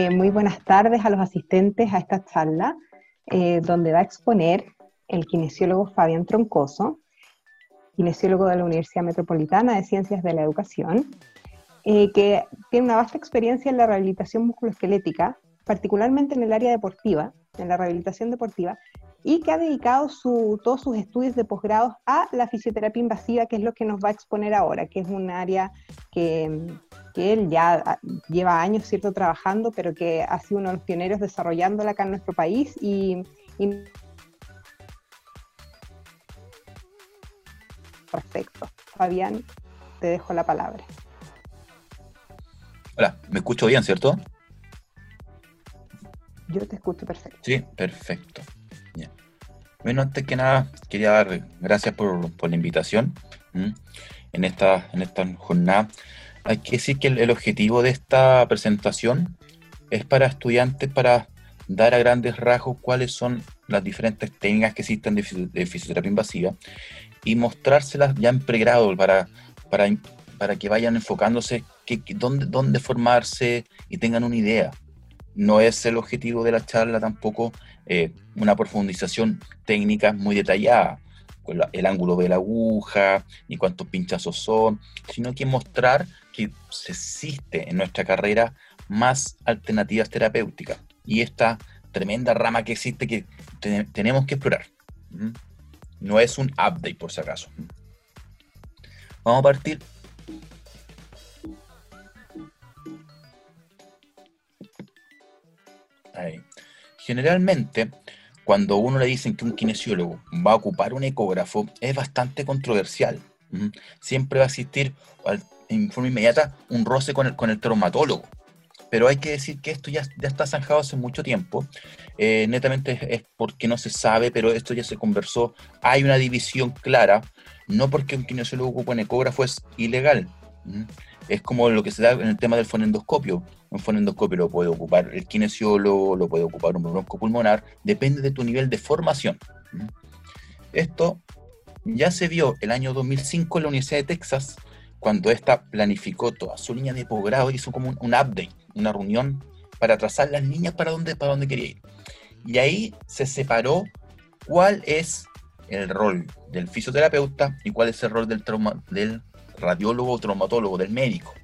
Eh, muy buenas tardes a los asistentes a esta charla, eh, donde va a exponer el kinesiólogo Fabián Troncoso, kinesiólogo de la Universidad Metropolitana de Ciencias de la Educación, eh, que tiene una vasta experiencia en la rehabilitación musculoesquelética, particularmente en el área deportiva, en la rehabilitación deportiva, y que ha dedicado todos sus estudios de posgrado a la fisioterapia invasiva, que es lo que nos va a exponer ahora, que es un área que, él ya lleva años cierto trabajando, pero que ha sido uno de los pioneros desarrollándola acá en nuestro país y, Perfecto. Fabián, te dejo la palabra. Hola, ¿me escucho bien, cierto? Yo te escucho perfecto. Sí, perfecto. Bueno, antes que nada, quería dar gracias por, la invitación en esta, en esta jornada. Hay que decir que el, objetivo de esta presentación es para estudiantes para dar a grandes rasgos cuáles son las diferentes técnicas que existen de, fisioterapia invasiva y mostrárselas ya en pregrado para, para, para que vayan enfocándose que, dónde, dónde formarse y tengan una idea. No es el objetivo de la charla tampoco eh, una profundización técnica muy detallada, con el ángulo de la aguja, ni cuántos pinchazos son, sino que mostrar que existe en nuestra carrera más alternativas terapéuticas y esta tremenda rama que existe que tenemos que explorar. No es un update por si acaso. Vamos a partir Generalmente, cuando uno le dicen que un kinesiólogo va a ocupar un ecógrafo, es bastante controversial. Siempre va a existir en forma inmediata un roce con el, con el traumatólogo. Pero hay que decir que esto ya, ya está zanjado hace mucho tiempo. Eh, netamente es, porque no se sabe, pero esto ya se conversó. Hay una división clara. No porque un kinesiólogo ocupe un ecógrafo es ilegal. Es como lo que se da en el tema del fonendoscopio. Un fonendoscopio lo puede ocupar el kinesiólogo, lo puede ocupar un broncopulmonar, depende de tu nivel de formación. Esto ya se vio el año 2005 en la Universidad de Texas, cuando esta planificó toda su línea de posgrado, hizo como un, update, una reunión para trazar las líneas para dónde, para dónde quería ir. Y ahí se separó cuál es el rol del fisioterapeuta y cuál es el rol del, trauma, del radiólogo traumatólogo, del médico.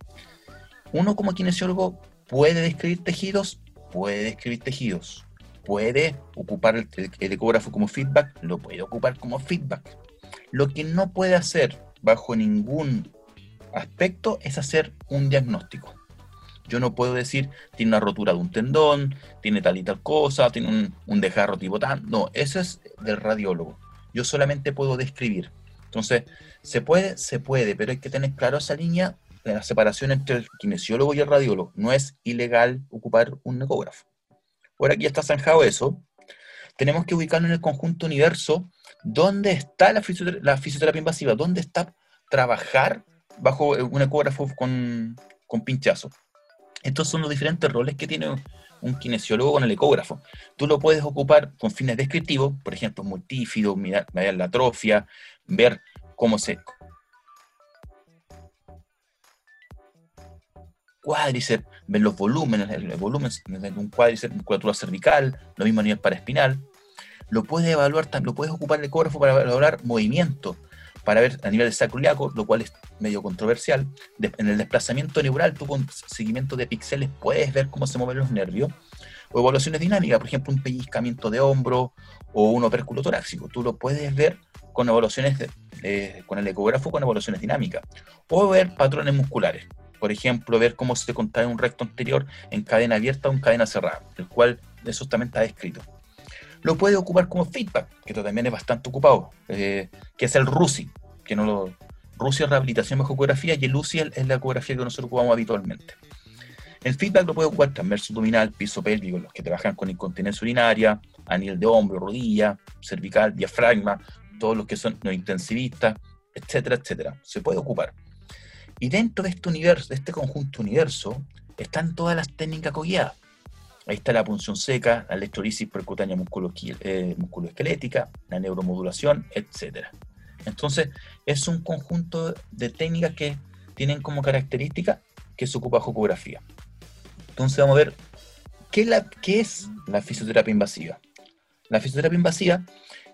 Uno como kinesiólogo puede describir tejidos, puede describir tejidos. Puede ocupar el, ecógrafo como feedback, lo puede ocupar como feedback. Lo que no puede hacer bajo ningún aspecto es hacer un diagnóstico. Yo no puedo decir, tiene una rotura de un tendón, tiene tal y tal cosa, tiene un, un dejarro tipo tan. No, eso es del radiólogo. Yo solamente puedo describir. Entonces, ¿se puede? Se puede, pero hay que tener claro esa línea de la separación entre el kinesiólogo y el radiólogo. No es ilegal ocupar un ecógrafo. Ahora ya está zanjado eso, tenemos que ubicarlo en el conjunto universo. ¿Dónde está la, fisioterapia, invasiva? ¿Dónde está trabajar bajo un ecógrafo con, con pinchazo? Estos son los diferentes roles que tiene un kinesiólogo con el ecógrafo. Tú lo puedes ocupar con fines descriptivos, por ejemplo, multífido, mirar, la atrofia, ver cómo se... Cuádriceps, ver los volúmenes, el, volumen de un cuádriceps, musculatura cervical, lo mismo a nivel paraespinal. Lo puedes evaluar, lo puedes ocupar el ecógrafo para evaluar movimiento, para ver a nivel sacroiliaco, lo cual es medio controversial. en el desplazamiento neural, tú con seguimiento de píxeles puedes ver cómo se mueven los nervios. O evaluaciones dinámicas, por ejemplo, un pellizcamiento de hombro o un opérculo torácico. Tú lo puedes ver con evaluaciones con el ecógrafo con evaluaciones dinámicas. O ver patrones musculares. Por ejemplo, ver cómo se contrae un recto anterior en cadena abierta o en cadena cerrada, el cual eso también está descrito lo puede ocupar como feedback, que también es bastante ocupado, eh, que es el RUSI, que no lo... RUSI es rehabilitación bajo ecografía y el UCI es la ecografía que nosotros ocupamos habitualmente. El feedback lo puede ocupar transverso abdominal, piso pélvico, los que trabajan con incontinencia urinaria, a nivel de hombro, rodilla, cervical, diafragma, todos los que son no intensivistas, etcétera, etcétera. Se puede ocupar. Y dentro de este universo, de este conjunto universo, están todas las técnicas coguiadas. Ahí está la punción seca, la electrolisis percutánea eh, musculoesquelética, la neuromodulación, etc. Entonces, es un conjunto de técnicas que tienen como característica que se ocupa ecografía. Entonces, vamos a ver ¿Qué, la, ¿Qué es la fisioterapia invasiva? La fisioterapia invasiva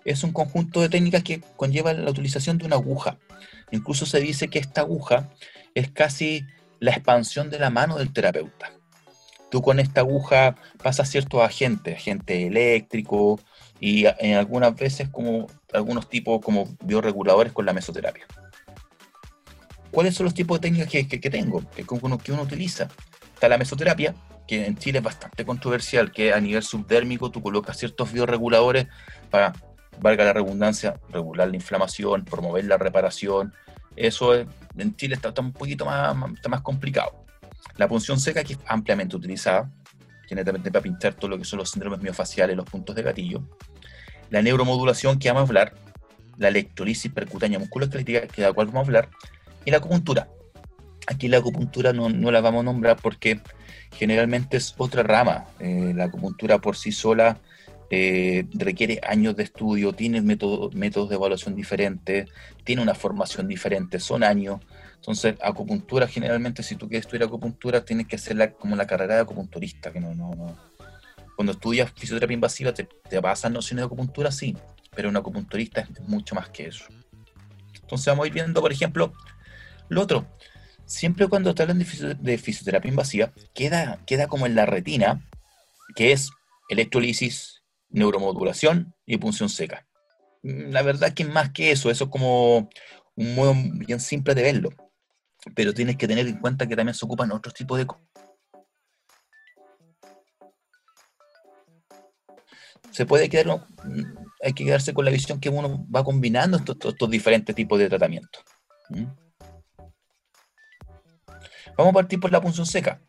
es un conjunto de técnicas que conlleva la utilización de una aguja. Incluso se dice que esta aguja es casi la expansión de la mano del terapeuta. Tú con esta aguja pasas ciertos agentes, agente eléctrico y en algunas veces como algunos tipos como bioreguladores con la mesoterapia. ¿Cuáles son los tipos de técnicas que, que, tengo, que, que uno utiliza? Está la mesoterapia, que en Chile es bastante controversial, que a nivel subdérmico tú colocas ciertos bioreguladores para, valga la redundancia, regular la inflamación, promover la reparación. Eso en Chile está, un poquito más, está más complicado. La punción seca, que es ampliamente utilizada, también para pintar todo lo que son los síndromes miofaciales, los puntos de gatillo. La neuromodulación, que vamos a hablar. La electrolisis percutánea musculoesquelética, que de la cual vamos a hablar y la acupuntura. Aquí la acupuntura no, no la vamos a nombrar porque generalmente es otra rama. Eh, la acupuntura por sí sola eh, requiere años de estudio, tiene métodos de evaluación diferentes, tiene una formación diferente, son años. Entonces, acupuntura generalmente, si tú quieres estudiar acupuntura, tienes que hacerla como la carrera de acupunturista, que no, no, no. Cuando estudias fisioterapia invasiva, te, basas nociones de acupuntura, sí, pero un acupunturista es mucho más que eso. Entonces vamos a ir viendo, por ejemplo, lo otro, siempre cuando te hablan de, fisioterapia invasiva, queda, queda como en la retina, que es electrolisis, neuromodulación y punción seca. La verdad que más que eso, eso es como un modo bien simple de verlo. Pero tienes que tener en cuenta que también se ocupan otros tipos de se puede quedar, mm, hay que quedarse con la visión que uno va combinando estos, diferentes tipos de tratamiento. Vamos a partir por la punción seca.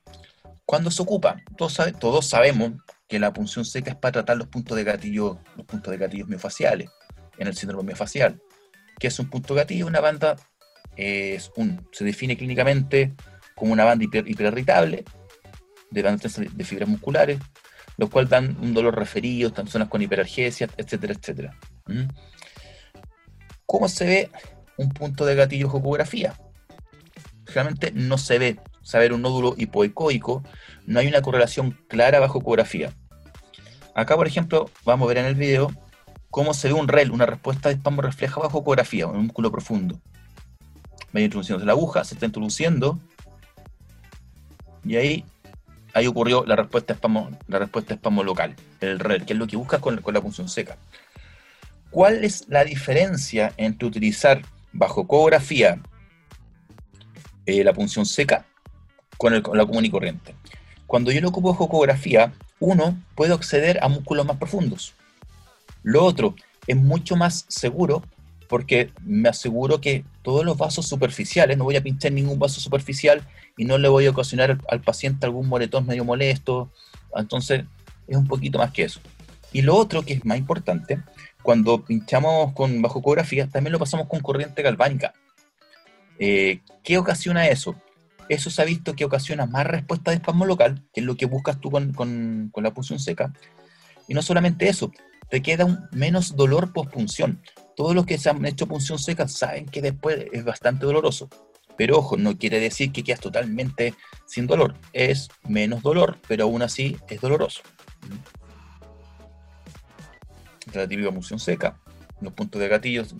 ¿Cuándo se ocupa? Todos, todos sabemos que la punción seca es para tratar los puntos de gatillo, los puntos de gatillo miofaciales, en el síndrome miofacial. ¿Qué es un punto gatillo? Una banda es un, se define clínicamente como una banda hiper, hiperirritable de bandas de fibras musculares, los cuales dan un dolor referido, están zonas con hiperalgesia, etcétera, etcétera. ¿Mm? ¿Cómo se ve un punto de gatillo ecografía? realmente no se ve saber un nódulo hipoecoico, no hay una correlación clara bajo ecografía. Acá, por ejemplo, vamos a ver en el video cómo se ve un REL, una respuesta de espasmo refleja bajo ecografía, un músculo profundo. Va introduciendo la aguja, se está introduciendo, y ahí, ahí ocurrió la respuesta espasmo, la respuesta espasmo local, el que es lo que buscas con, con la punción seca. ¿Cuál es la diferencia entre utilizar bajo ecografía eh, la punción seca con, la común y corriente. Cuando yo lo ocupo de ecografía, uno, puede acceder a músculos más profundos. Lo otro, es mucho más seguro porque me aseguro que todos los vasos superficiales, no voy a pinchar ningún vaso superficial y no le voy a ocasionar al, paciente algún moretón medio molesto. Entonces, es un poquito más que eso. Y lo otro que es más importante, cuando pinchamos con bajo ecografía, también lo pasamos con corriente galvánica. Eh, ¿Qué ocasiona eso? Eso se ha visto que ocasiona más respuesta de espasmo local, que es lo que buscas tú con, la punción seca. Y no solamente eso, te queda un menos dolor post-punción. Todos los que se han hecho punción seca saben que después es bastante doloroso. Pero ojo, no quiere decir que quedas totalmente sin dolor. Es menos dolor, pero aún así es doloroso. La típica punción seca. Los puntos de gatillos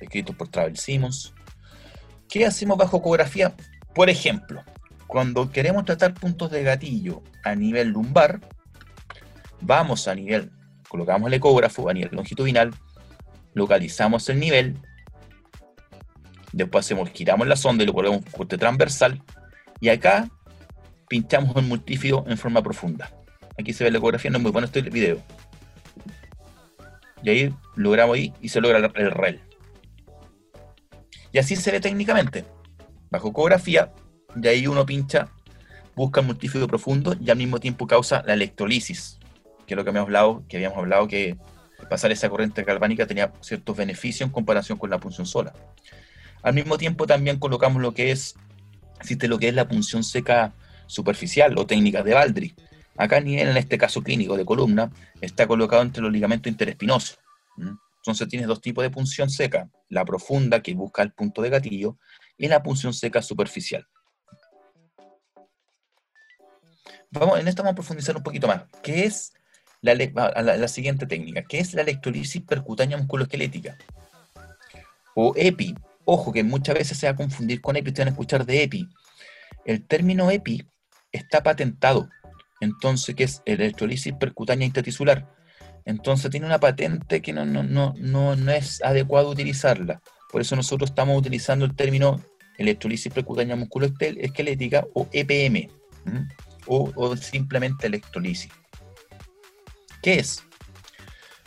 escritos por Travel Simmons. ¿Qué hacemos bajo ecografía? Por ejemplo, cuando queremos tratar puntos de gatillo a nivel lumbar, vamos a nivel, colocamos el ecógrafo a nivel longitudinal, localizamos el nivel, después hacemos, giramos la sonda y lo ponemos corte transversal, y acá pinchamos el multífido en forma profunda. Aquí se ve la ecografía, no es muy bueno este video. Y ahí logramos ahí y se logra el REL. Y así se ve técnicamente. Bajo ecografía, de ahí uno pincha, busca el multífido profundo y al mismo tiempo causa la electrolisis, que es lo que habíamos hablado, que habíamos hablado que pasar esa corriente galvánica tenía ciertos beneficios en comparación con la punción sola. Al mismo tiempo también colocamos lo que es, existe lo que es la punción seca superficial o técnica de Baldry. Acá en este caso clínico de columna está colocado entre los ligamentos interespinosos. Entonces tienes dos tipos de punción seca, la profunda que busca el punto de gatillo y la punción seca superficial. vamos, en esto vamos a profundizar un poquito más. ¿Qué es la, la, siguiente técnica? ¿Qué es la electrolisis percutánea musculoesquelética? O EPI. Ojo, que muchas veces se va a confundir con EPI, ustedes van a escuchar de EPI. El término EPI está patentado, entonces, que es electrolisis percutánea intratisular. Entonces tiene una patente que no, no, no, no, es adecuado utilizarla. Por eso nosotros estamos utilizando el término electrolisis percutánea musculoesquelética o EPM, o, simplemente electrolisis. ¿Qué es?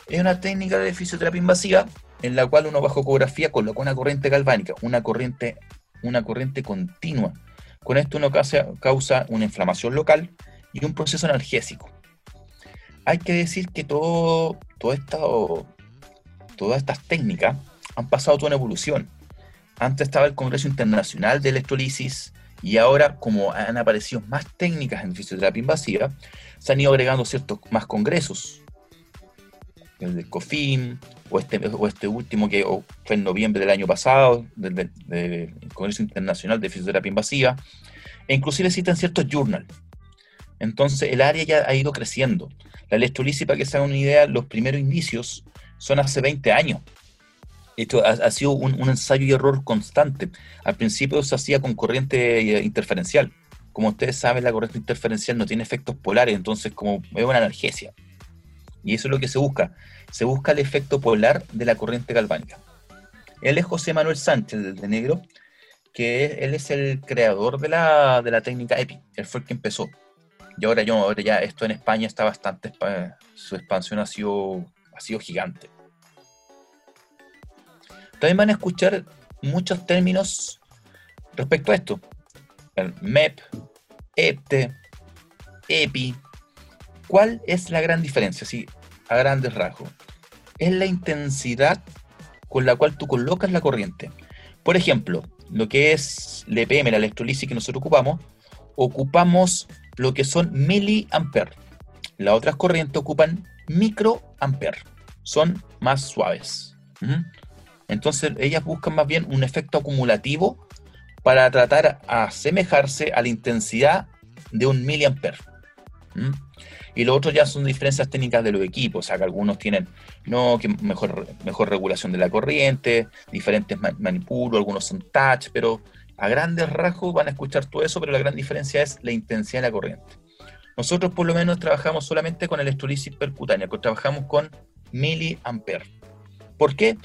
Es una técnica de fisioterapia invasiva en la cual uno bajo ecografía coloca una corriente galvánica, una corriente, una corriente continua. Con esto uno causa, causa una inflamación local y un proceso analgésico. Hay que decir que todo, todo esto, todas estas técnicas han pasado toda una evolución. Antes estaba el Congreso Internacional de Electrolisis y ahora, como han aparecido más técnicas en fisioterapia invasiva, se han ido agregando ciertos más congresos. El de COFIM, o este, este último que fue en noviembre del año pasado, del, Congreso Internacional de Fisioterapia Invasiva, e inclusive citan ciertos journals. Entonces el área ya ha ido creciendo. La electrolisis, para que se hagan una idea, los primeros indicios son hace 20 años. Esto ha, sido un, ensayo y error constante. Al principio se hacía con corriente eh, interferencial. Como ustedes saben, la corriente interferencial no tiene efectos polares, entonces como es una analgesia. Y eso es lo que se busca. Se busca el efecto polar de la corriente galvánica. Él es José Manuel Sánchez, de negro, que él es el creador de la, de la técnica EPI. Él fue el que empezó. Y ahora, yo, ahora ya esto en España está bastante, su expansión ha sido, ha sido gigante. También van a escuchar muchos términos respecto a esto. El MEP, EPTE, EPI. ¿Cuál es la gran diferencia? Sí, a grandes rasgos. Es la intensidad con la cual tú colocas la corriente. Por ejemplo, lo que es el EPM, la electrolisis que nosotros ocupamos, ocupamos lo que son miliamper. Las otras corrientes ocupan microamper. Son más suaves. Entonces ellas buscan más bien un efecto acumulativo para tratar a asemejarse a la intensidad de un miliamper. Y lo otro ya son diferencias técnicas de los equipos, o sea que algunos tienen no, que mejor, mejor regulación de la corriente, diferentes manipulos, algunos son touch, pero a grandes rasgos van a escuchar todo eso, pero la gran diferencia es la intensidad de la corriente. Nosotros por lo menos trabajamos solamente con electrolisis percutánea, trabajamos con miliamper. ¿Por qué?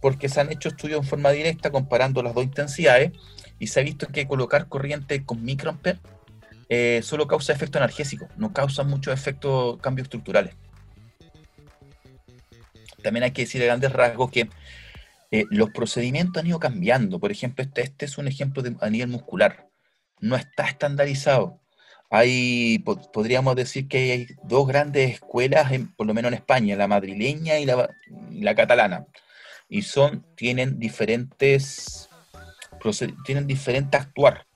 Porque se han hecho estudios en forma directa comparando las dos intensidades y se ha visto que colocar corriente con microamper eh, solo causa efecto analgésico, no causa muchos efectos, cambios estructurales. También hay que decir a grandes rasgos que eh, los procedimientos han ido cambiando. Por ejemplo, este, este es un ejemplo a nivel muscular. No está estandarizado. Hay, podríamos decir que hay dos grandes escuelas, por lo menos en España, la madrileña y la, la catalana. Y son, tienen diferentes, tienen diferente actuar.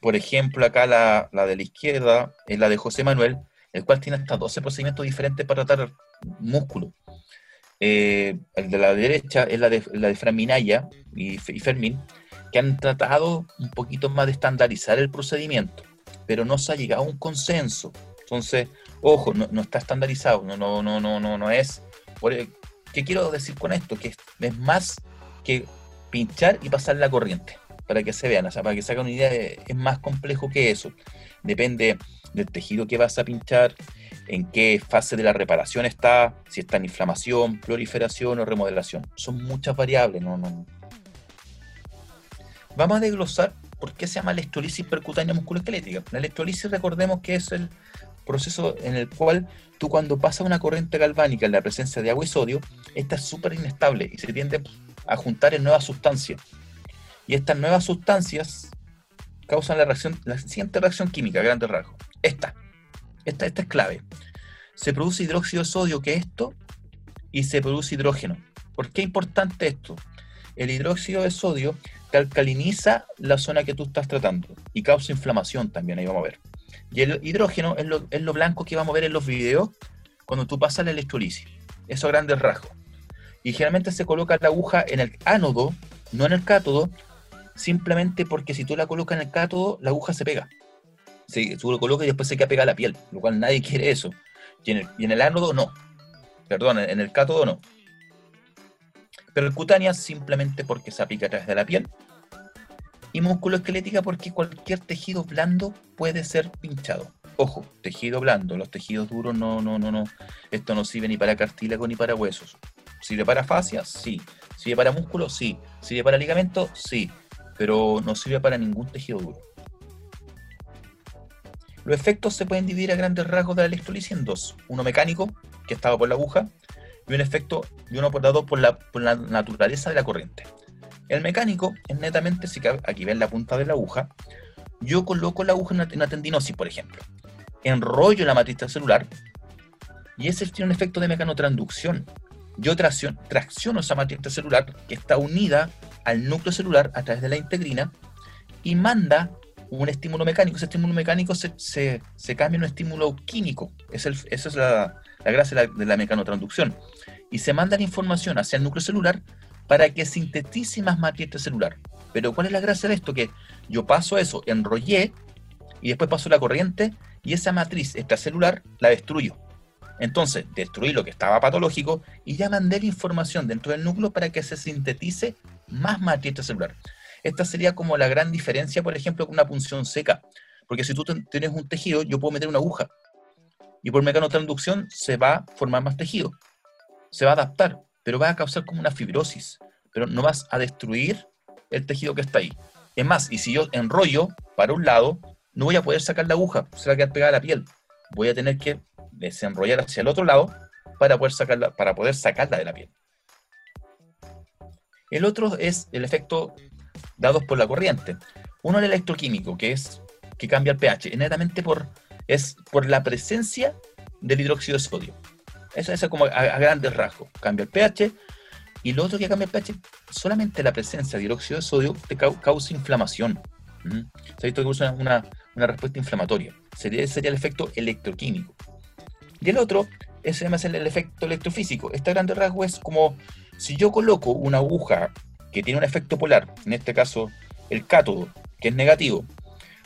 Por ejemplo, acá la, la, de la izquierda es la de José Manuel, el cual tiene hasta 12 procedimientos diferentes para tratar músculo. Eh, el de la derecha es la de, la de Fran Minaya y, Fermín, que han tratado un poquito más de estandarizar el procedimiento, pero no se ha llegado a un consenso. Entonces, ojo, no, está estandarizado, no, no, no, no, no, no es. ¿Qué quiero decir con esto? Que es más que pinchar y pasar la corriente, para que se vean, o sea, para que se hagan una idea, es más complejo que eso. Depende del tejido que vas a pinchar, en qué fase de la reparación está, si está en inflamación, proliferación o remodelación. Son muchas variables. No, no. Vamos a desglosar por qué se llama electrolisis percutánea musculoesquelética. La electrolisis, recordemos que es el proceso en el cual tú cuando pasa una corriente galvánica en la presencia de agua y sodio, esta es súper inestable y se tiende a juntar en nuevas sustancias. Y estas nuevas sustancias causan la reacción, la siguiente reacción química, grande rasgo. Esta, esta, esta es clave. Se produce hidróxido de sodio, que es esto, y se produce hidrógeno. ¿Por qué es importante esto? El hidróxido de sodio te alcaliniza la zona que tú estás tratando y causa inflamación también, ahí vamos a ver. Y el hidrógeno es lo, blanco que vamos a ver en los videos cuando tú pasas la electrolisis. Eso a grandes rasgos. Y generalmente se coloca la aguja en el ánodo, no en el cátodo, simplemente porque si tú la colocas en el cátodo, la aguja se pega. se, lo coloca y después se queda pegada a la piel, lo cual nadie quiere eso. Y en el, y en el ánodo no. Perdón, en el cátodo no. Percutánea simplemente porque se aplica a través de la piel. Y musculoesquelética porque cualquier tejido blando puede ser pinchado. Ojo, tejido blando, los tejidos duros no, no, no, no. Esto no sirve ni para cartílago ni para huesos. ¿Sirve para fascias? Sí. ¿Sirve para músculo? Sí. ¿Sirve para ligamento? Sí. Pero no sirve para ningún tejido duro. Los efectos se pueden dividir a grandes rasgos de la electrolisis en dos. Uno mecánico, que estaba por la aguja, y un efecto y uno dado por la, por la naturaleza de la corriente. El mecánico es netamente, si aquí ven la punta de la aguja, yo coloco la aguja en una tendinosis, por ejemplo. Enrollo la matriz celular y ese tiene un efecto de mecanotransducción. Yo tracciono esa matriz celular que está unida al núcleo celular a través de la integrina y manda un estímulo mecánico. Ese estímulo mecánico se, se, cambia en un estímulo químico. Es el, esa es la, la gracia de la, mecanotransducción. Y se manda la información hacia el núcleo celular para que sintetice más matriz celular. Pero ¿cuál es la gracia de esto? Que yo paso eso, enrollé, y después paso la corriente, y esa matriz extracelular la destruyo. Entonces, destruí lo que estaba patológico y ya mandé la información dentro del núcleo para que se sintetice más matriz celular. Esta sería como la gran diferencia, por ejemplo, con una punción seca. Porque si tú tienes un tejido, yo puedo meter una aguja. Y por mecanotransducción se va a formar más tejido. Se va a adaptar, pero va a causar como una fibrosis. Pero no vas a destruir el tejido que está ahí. Es más, y si yo enrollo para un lado, no voy a poder sacar la aguja, se va a quedar pegada a la piel. Voy a tener que desenrollar hacia el otro lado para poder sacarla, para poder sacarla de la piel. El otro es el efecto dados por la corriente. Uno el electroquímico, que es que cambia el pH, netamente por, es por la presencia del hidróxido de sodio. Eso es como a, grandes rasgos. Cambia el pH. Y lo otro que cambia el pH, solamente la presencia de hidróxido de sodio te causa inflamación. Se ha visto que usa una, una, respuesta inflamatoria. Sería, sería el efecto electroquímico. Y el otro es el efecto electrofísico. Este grande rasgo es como si yo coloco una aguja que tiene un efecto polar, en este caso el cátodo, que es negativo,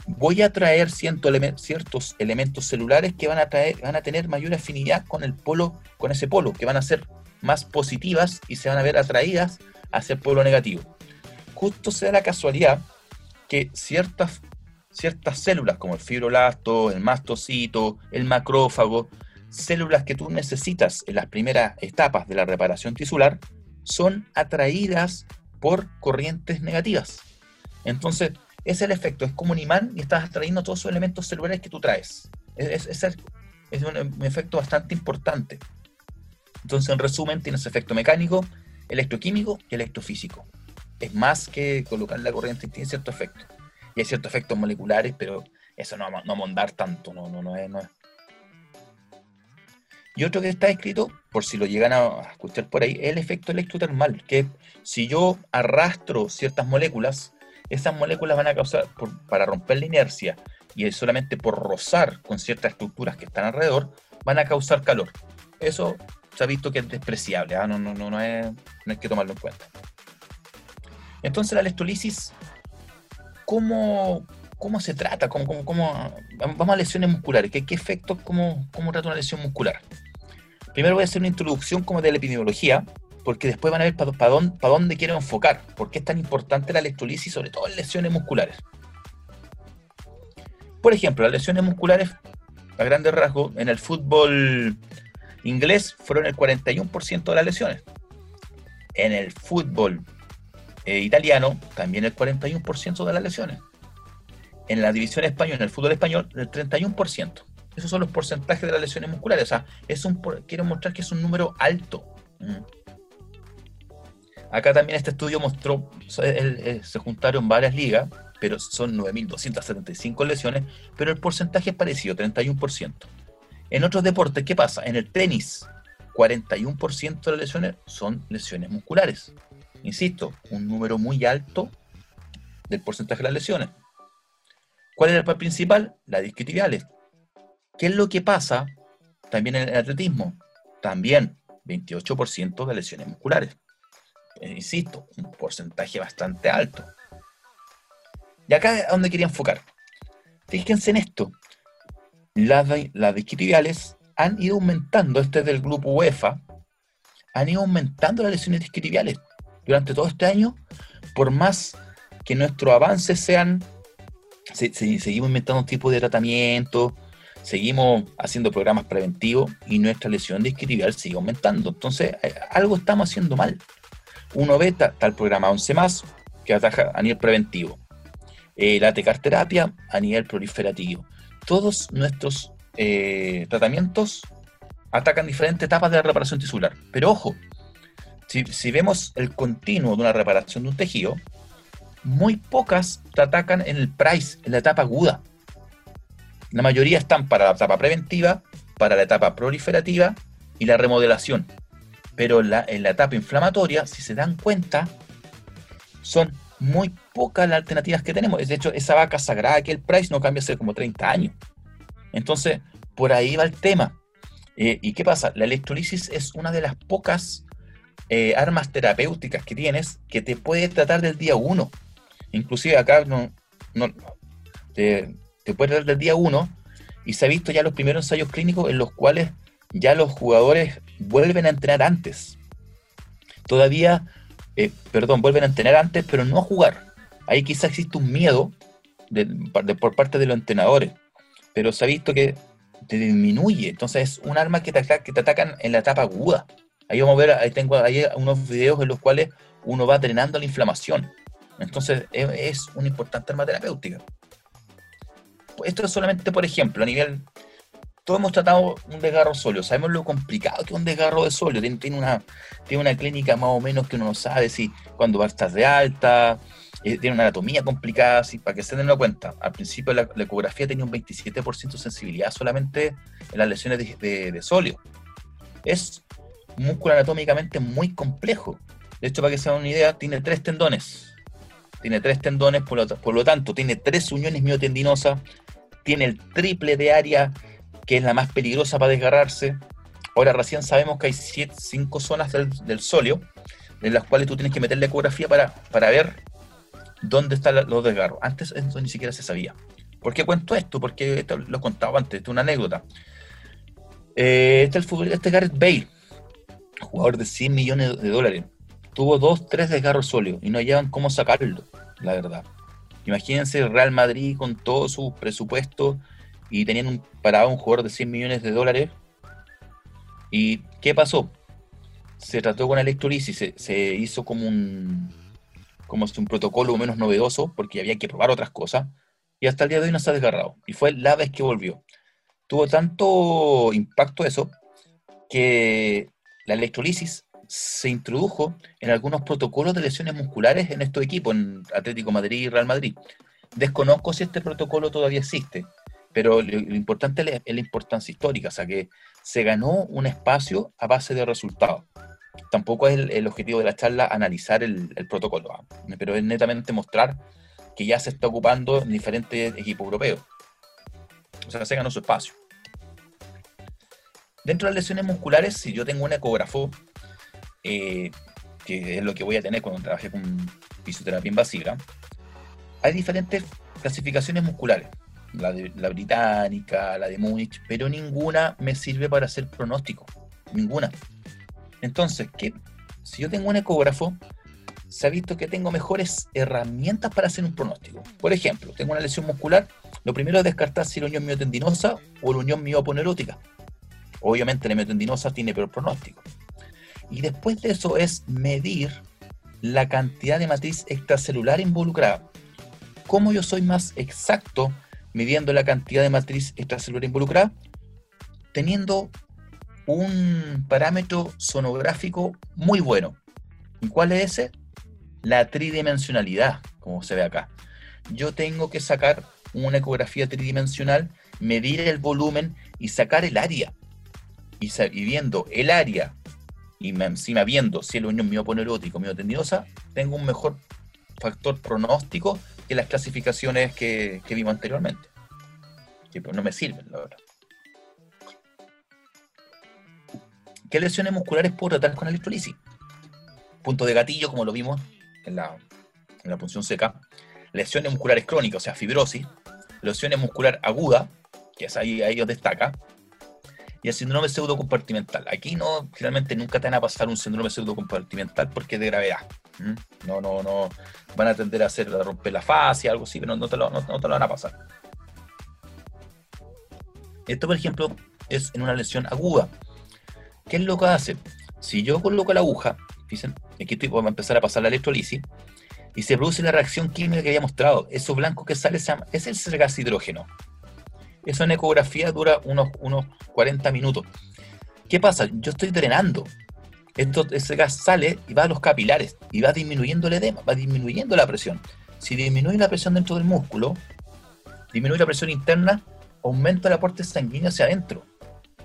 voy a traer ciertos elementos celulares que van a, traer, van a tener mayor afinidad con el polo, con ese polo, que van a ser más positivas y se van a ver atraídas hacia el polo negativo. Justo se da la casualidad que ciertas, ciertas células, como el fibroblasto, el mastocito, el macrófago, células que tú necesitas en las primeras etapas de la reparación tisular, son atraídas por corrientes negativas. Entonces, es el efecto, es como un imán y estás atrayendo todos esos elementos celulares que tú traes. Es, es, un, efecto bastante importante. Entonces, en resumen, tienes efecto mecánico, electroquímico y electrofísico. Es más que colocar la corriente, tiene cierto efecto. Y hay ciertos efectos moleculares, pero eso no, no mondar tanto, no, no, no, es, no es, y otro que está escrito, por si lo llegan a escuchar por ahí, es el efecto electrotermal, que si yo arrastro ciertas moléculas, esas moléculas van a causar, para romper la inercia, y solamente por rozar con ciertas estructuras que están alrededor, van a causar calor. Eso se ha visto que es despreciable, ¿ah? no, es, hay que tomarlo en cuenta. Entonces la electrolisis, ¿cómo, cómo se trata? ¿Cómo, cómo, vamos a lesiones musculares. ¿Qué, qué efectos, cómo, cómo trata una lesión muscular? Primero voy a hacer una introducción como de la epidemiología, porque después van a ver para dónde, dónde quiero enfocar, por qué es tan importante la electrolisis, sobre todo en lesiones musculares. Por ejemplo, las lesiones musculares, a grandes rasgos, en el fútbol inglés fueron el 41% de las lesiones. En el fútbol eh, italiano, también el 41% de las lesiones. En la división española, en el fútbol español, el 31%. Esos son los porcentajes de las lesiones musculares. O sea, es un, quiero mostrar que es un número alto. Mm. Acá también este estudio mostró, se juntaron varias ligas, pero son 9.275 lesiones, pero el porcentaje es parecido, 31%. En otros deportes, ¿qué pasa? En el tenis, 41% de las lesiones son lesiones musculares. Insisto, un número muy alto del porcentaje de las lesiones. ¿Cuál es el principal? La disquitibiales, ¿Qué es lo que pasa también en el atletismo? También 28% de lesiones musculares. Eh, insisto, un porcentaje bastante alto. Y acá es donde quería enfocar. Fíjense en esto. Las, las disquitibiales han ido aumentando, este es del grupo UEFA, han ido aumentando las lesiones disquitibiales durante todo este año, por más que nuestros avances sean, seguimos inventando un tipo de tratamiento, seguimos haciendo programas preventivos y nuestra lesión disquitibial sigue aumentando. Entonces, eh, algo estamos haciendo mal. Uno ve tal programa 11 más que ataja a nivel preventivo. Eh, la tecarterapia a nivel proliferativo. Todos nuestros eh, tratamientos atacan diferentes etapas de la reparación tisular. Pero ojo, si, vemos el continuo de una reparación de un tejido, muy pocas atacan en el price, en la etapa aguda. La mayoría están para la etapa preventiva, para la etapa proliferativa y la remodelación. Pero en la, etapa inflamatoria, si se dan cuenta, son muy pocas las alternativas que tenemos. De hecho, esa vaca sagrada que el price no cambia hace como 30 años. Entonces, por ahí va el tema. Eh, ¿Y qué pasa? La electrolisis es una de las pocas eh, armas terapéuticas que tienes que te puede tratar del día 1. Inclusive acá no, te, te puede tratar del día 1 y se ha visto ya los primeros ensayos clínicos en los cuales ya los jugadores vuelven a entrenar antes. Todavía, eh, perdón, vuelven a entrenar antes, pero no a jugar. Ahí quizá existe un miedo por parte de los entrenadores, pero se ha visto que te disminuye. Entonces es un arma que te, atacan en la etapa aguda. Ahí vamos a ver, ahí tengo ahí unos videos en los cuales uno va drenando la inflamación. Entonces es, una importante arma terapéutica. Esto es solamente, por ejemplo, a nivel... Todos hemos tratado un desgarro sólido, sabemos lo complicado que es un desgarro de sólido, tiene, una, tiene una clínica más o menos que uno no sabe si cuando va a estar de alta, eh, tiene una anatomía complicada, así, para que se den cuenta. Al principio la, ecografía tenía un 27% de sensibilidad solamente en las lesiones de, de, sólido. Es músculo anatómicamente muy complejo. De hecho, para que se den una idea, tiene tres tendones, tiene tres tendones, por lo, tanto, tiene tres uniones miotendinosas, tiene el triple de área, que es la más peligrosa para desgarrarse. Ahora recién sabemos que hay cinco zonas del, del en las cuales tú tienes que meter la ecografía para, para ver dónde están los desgarros. Antes eso ni siquiera se sabía. ¿Por qué cuento esto? Porque lo he contado antes, esto es una anécdota. Eh, este es el este Gareth Bale, jugador de 100 millones de dólares tuvo dos, tres desgarros sólidos y no hallaban cómo sacarlo, la verdad. Imagínense el Real Madrid con todo su presupuesto y teniendo un, parado un jugador de 100 millones de dólares. ¿Y qué pasó? Se trató con electrolisis, se, se hizo como un, como un protocolo menos novedoso porque había que probar otras cosas y hasta el día de hoy no se ha desgarrado. Y fue la vez que volvió. Tuvo tanto impacto eso que la electrolisis se introdujo en algunos protocolos de lesiones musculares en estos equipos, en Atlético Madrid y Real Madrid. Desconozco si este protocolo todavía existe, pero lo, importante es la importancia histórica, o sea que se ganó un espacio a base de resultados. Tampoco es el, objetivo de la charla analizar el, protocolo, ¿ah? pero es netamente mostrar que ya se está ocupando en diferentes equipos europeos. O sea, se ganó su espacio. Dentro de las lesiones musculares, si yo tengo un ecógrafo eh, que es lo que voy a tener cuando trabaje con fisioterapia invasiva, hay diferentes clasificaciones musculares. La, británica, la de Múnich, pero ninguna me sirve para hacer pronóstico. Ninguna. Entonces, ¿qué? si yo tengo un ecógrafo, se ha visto que tengo mejores herramientas para hacer un pronóstico. Por ejemplo, tengo una lesión muscular, lo primero es descartar si la unión miotendinosa o la unión mioponerótica. Obviamente la miotendinosa tiene peor pronóstico. Y después de eso es medir la cantidad de matriz extracelular involucrada. ¿Cómo yo soy más exacto midiendo la cantidad de matriz extracelular involucrada? Teniendo un parámetro sonográfico muy bueno. ¿Y cuál es ese? La tridimensionalidad, como se ve acá. Yo tengo que sacar una ecografía tridimensional, medir el volumen y sacar el área. Y, viendo el área y encima viendo si el unión mioponerótico miotendinosa, tengo un mejor factor pronóstico que las clasificaciones que, vimos anteriormente. Que pues no me sirven, la verdad. ¿Qué lesiones musculares puedo tratar con electrolisis? Punto de gatillo, como lo vimos en la, en la punción seca. Lesiones musculares crónicas, o sea, fibrosis. lesiones muscular aguda, que es ahí, ahí os destaca, y el síndrome pseudocompartimental. Aquí no, finalmente nunca te van a pasar un síndrome pseudocompartimental porque es de gravedad. No, no, no. Van a tender a hacer romper la fascia, algo así, pero no te, lo, no, te lo van a pasar. Esto, por ejemplo, es en una lesión aguda. ¿Qué es lo que hace? Si yo coloco la aguja, dicen, aquí estoy, vamos a empezar a pasar la electrolisis, y se produce la reacción química que había mostrado. Eso blanco que sale es el hidrógeno. Eso en ecografía dura unos, unos 40 minutos. ¿Qué pasa? Yo estoy drenando. Esto, ese gas sale y va a los capilares y va disminuyendo el edema, va disminuyendo la presión. Si disminuye la presión dentro del músculo, disminuye la presión interna, aumenta el aporte sanguíneo hacia adentro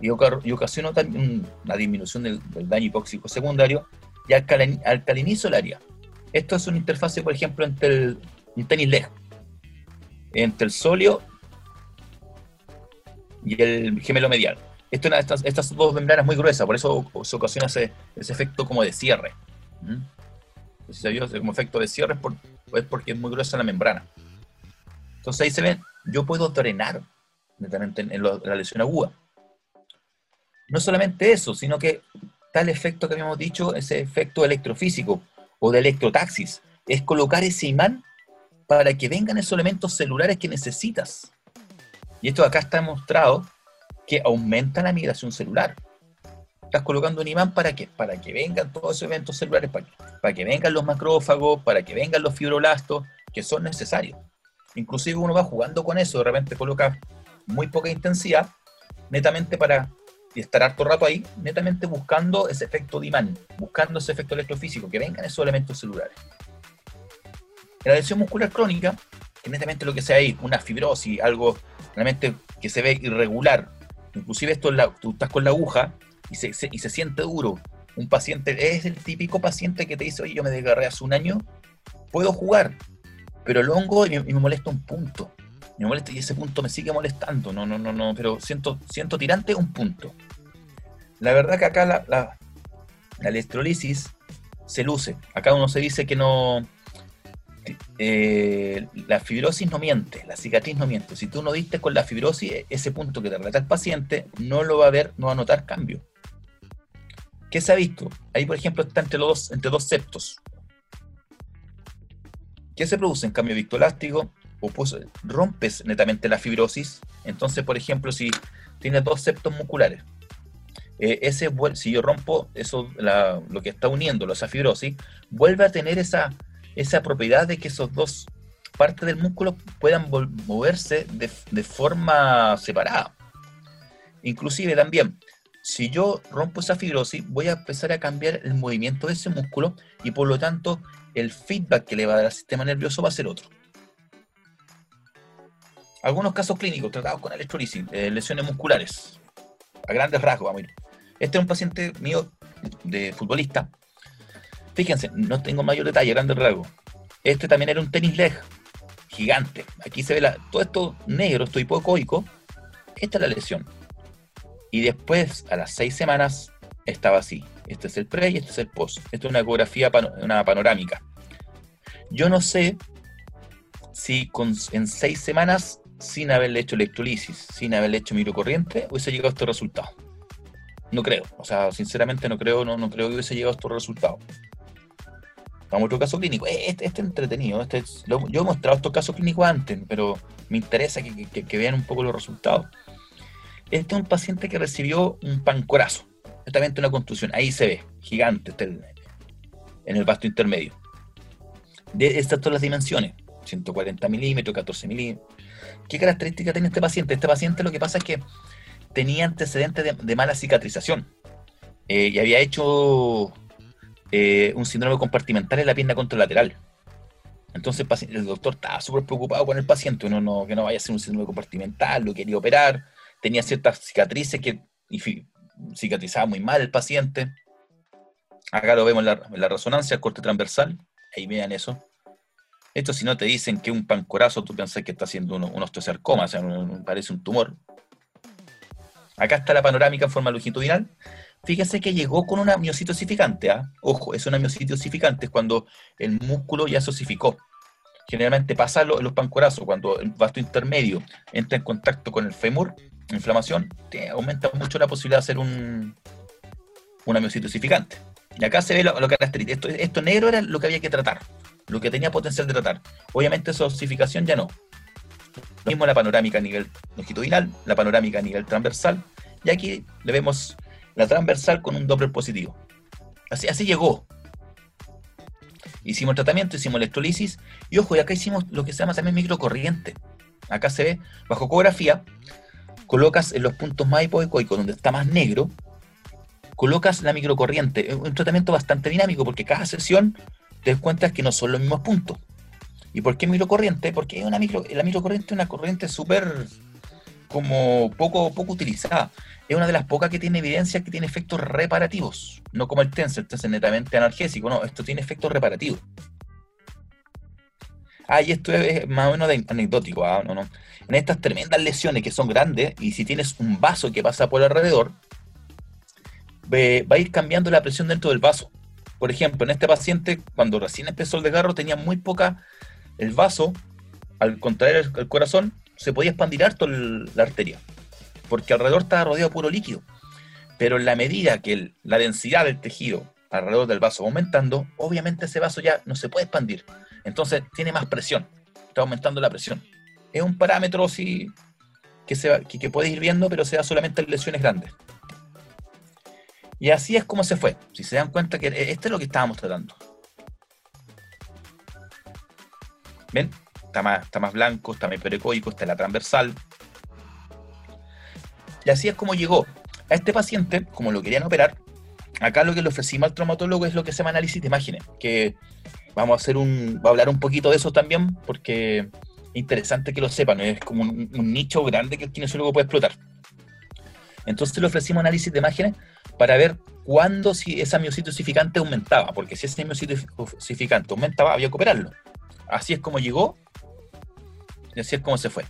y, ocasiona también una disminución del, daño hipóxico secundario y alcalinizo el área. Esto es una interfase, por ejemplo, entre el, un tenis leg, entre el sóleo y el gemelo medial. Esto, estas, estas dos membranas muy gruesas, por eso se ocasiona ese, efecto como de cierre. ¿Mm? Si se vio como efecto de cierre es, porque es muy gruesa la membrana. Entonces ahí se ven, yo puedo drenar en, en la lesión aguda. No solamente eso, sino que tal efecto que habíamos dicho, ese efecto electrofísico o de electrotaxis, es colocar ese imán para que vengan esos elementos celulares que necesitas. Y esto acá está demostrado que aumenta la migración celular. Estás colocando un imán para que, para que vengan todos esos eventos celulares, para que, para que vengan los macrófagos, para que vengan los fibroblastos, que son necesarios. Inclusive uno va jugando con eso, de repente coloca muy poca intensidad, netamente para estar harto rato ahí, netamente buscando ese efecto de imán, buscando ese efecto electrofísico, que vengan esos elementos celulares. En la lesión muscular crónica, que netamente lo que sea ahí, una fibrosis, algo realmente que se ve irregular. Inclusive esto la, tú estás con la aguja y se, y se siente duro. Un paciente, es el típico paciente que te dice, oye, yo me desgarré hace un año, puedo jugar, pero el hongo y me, molesta un punto. Me molesta y ese punto me sigue molestando. No, no, no, no, pero siento, siento tirante un punto. La verdad que acá la, la, la electrolisis se luce. Acá uno se dice que no, eh, la fibrosis no miente, la cicatriz no miente. Si tú no diste con la fibrosis, ese punto que te relata el paciente no lo va a ver, no va a notar cambio. ¿Qué se ha visto? Ahí, por ejemplo, está entre, los, entre dos septos. ¿Qué se produce en cambio viscoelástico? O pues, rompes netamente la fibrosis. Entonces, por ejemplo, si tienes dos septos musculares, eh, ese, si yo rompo eso, lo que está uniendo, esa fibrosis, vuelve a tener esa esa propiedad de que esos dos partes del músculo puedan moverse de, forma separada. Inclusive también, si yo rompo esa fibrosis, voy a empezar a cambiar el movimiento de ese músculo y por lo tanto el feedback que le va a dar al sistema nervioso va a ser otro. Algunos casos clínicos tratados con electrolisis, eh, lesiones musculares, a grandes rasgos, vamos a ir. Este es un paciente mío de futbolista Fíjense, no tengo mayor detalle, grande rasgo. Este también era un tenis leg gigante. Aquí se ve la, todo esto negro, esto hipocoico. Esta es la lesión. Y después, a las seis semanas, estaba así. Este es el pre y este es el post. Esto es una ecografía, una panorámica. Yo no sé si en seis semanas, sin haberle hecho electrolisis, sin haberle hecho microcorriente, hubiese llegado a este resultado. No creo. O sea, sinceramente no creo, no, no creo que hubiese llegado a estos resultados. Otro caso clínico. Eh, este, este entretenido. Este yo he mostrado estos casos clínicos antes, pero me interesa que, vean un poco los resultados. Este es un paciente que recibió un pancorazo, justamente una construcción. Ahí se ve, gigante, este, en el vasto intermedio. De estas todas las dimensiones, 140 milímetros, 14 milímetros. ¿Qué característica tiene este paciente? Este paciente lo que pasa es que tenía antecedentes de, mala cicatrización. Eh, y había hecho eh, un síndrome compartimental en la pierna contralateral. Entonces el doctor estaba súper preocupado con el paciente, no, que no vaya a ser un síndrome compartimental, lo quería operar, tenía ciertas cicatrices que cicatrizaba muy mal el paciente. Acá lo vemos en la, resonancia, el corte transversal, ahí vean eso. Esto si no te dicen que un pancorazo, tú piensas que está haciendo un, osteosarcoma, o sea, parece un tumor. Acá está la panorámica en forma longitudinal. Fíjese que llegó con una miocito osificante. ¿ah? Ojo, es una miocito osificante, es cuando el músculo ya se osificó. generalmente pasa en los pancorazos, cuando el vasto intermedio entra en contacto con el fémur, inflamación, aumenta mucho la posibilidad de hacer un, una miocitis osificante. Y acá se ve lo, lo característico. Esto, esto negro era lo que había que tratar, lo que tenía potencial de tratar. Obviamente esa osificación ya no. Lo mismo la panorámica a nivel longitudinal, la panorámica a nivel transversal, y aquí le vemos la transversal con un Doppler positivo. Así, así llegó. Hicimos tratamiento, hicimos electrolisis, y ojo, y acá hicimos lo que se llama también microcorriente. Acá se ve, bajo ecografía, colocas en los puntos más hipoecoicos, donde está más negro, colocas la microcorriente. Es un tratamiento bastante dinámico porque cada sesión te das cuenta que no son los mismos puntos. ¿Y por qué microcorriente? Porque una micro, la microcorriente es una corriente súper como poco, poco utilizada. Es una de las pocas que tiene evidencia que tiene efectos reparativos. No como el TENS, el TENS es netamente analgésico, no, esto tiene efectos reparativos. Ah, y esto es más o menos anecdótico, ¿ah? no, no. En estas tremendas lesiones que son grandes, y si tienes un vaso que pasa por alrededor, va a ir cambiando la presión dentro del vaso. Por ejemplo, en este paciente, cuando recién empezó el desgarro, tenía muy poca. El vaso, al contraer el, corazón, se podía expandir harto la arteria, porque alrededor estaba rodeado de puro líquido. Pero en la medida que la densidad del tejido alrededor del vaso va aumentando, obviamente ese vaso ya no se puede expandir. Entonces tiene más presión, está aumentando la presión. Es un parámetro sí, que, se que, que puedes ir viendo, pero se da solamente en lesiones grandes. Y así es como se fue. Si se dan cuenta que este es lo que estábamos tratando. ¿Ven? Está más, está más blanco, está más hiperecoico, está la transversal. Y así es como llegó. A este paciente, como lo querían operar, acá lo que le ofrecimos al traumatólogo es lo que se llama análisis de imágenes, que vamos a hacer un, va hablar un poquito de eso también, porque es interesante que lo sepan, es como un, nicho grande que el kinesiólogo puede explotar. Entonces le ofrecimos análisis de imágenes para ver cuándo si esa miocito osificante aumentaba, porque si ese miocito osificante aumentaba, había que operarlo. Así es como llegó y así es como se fue.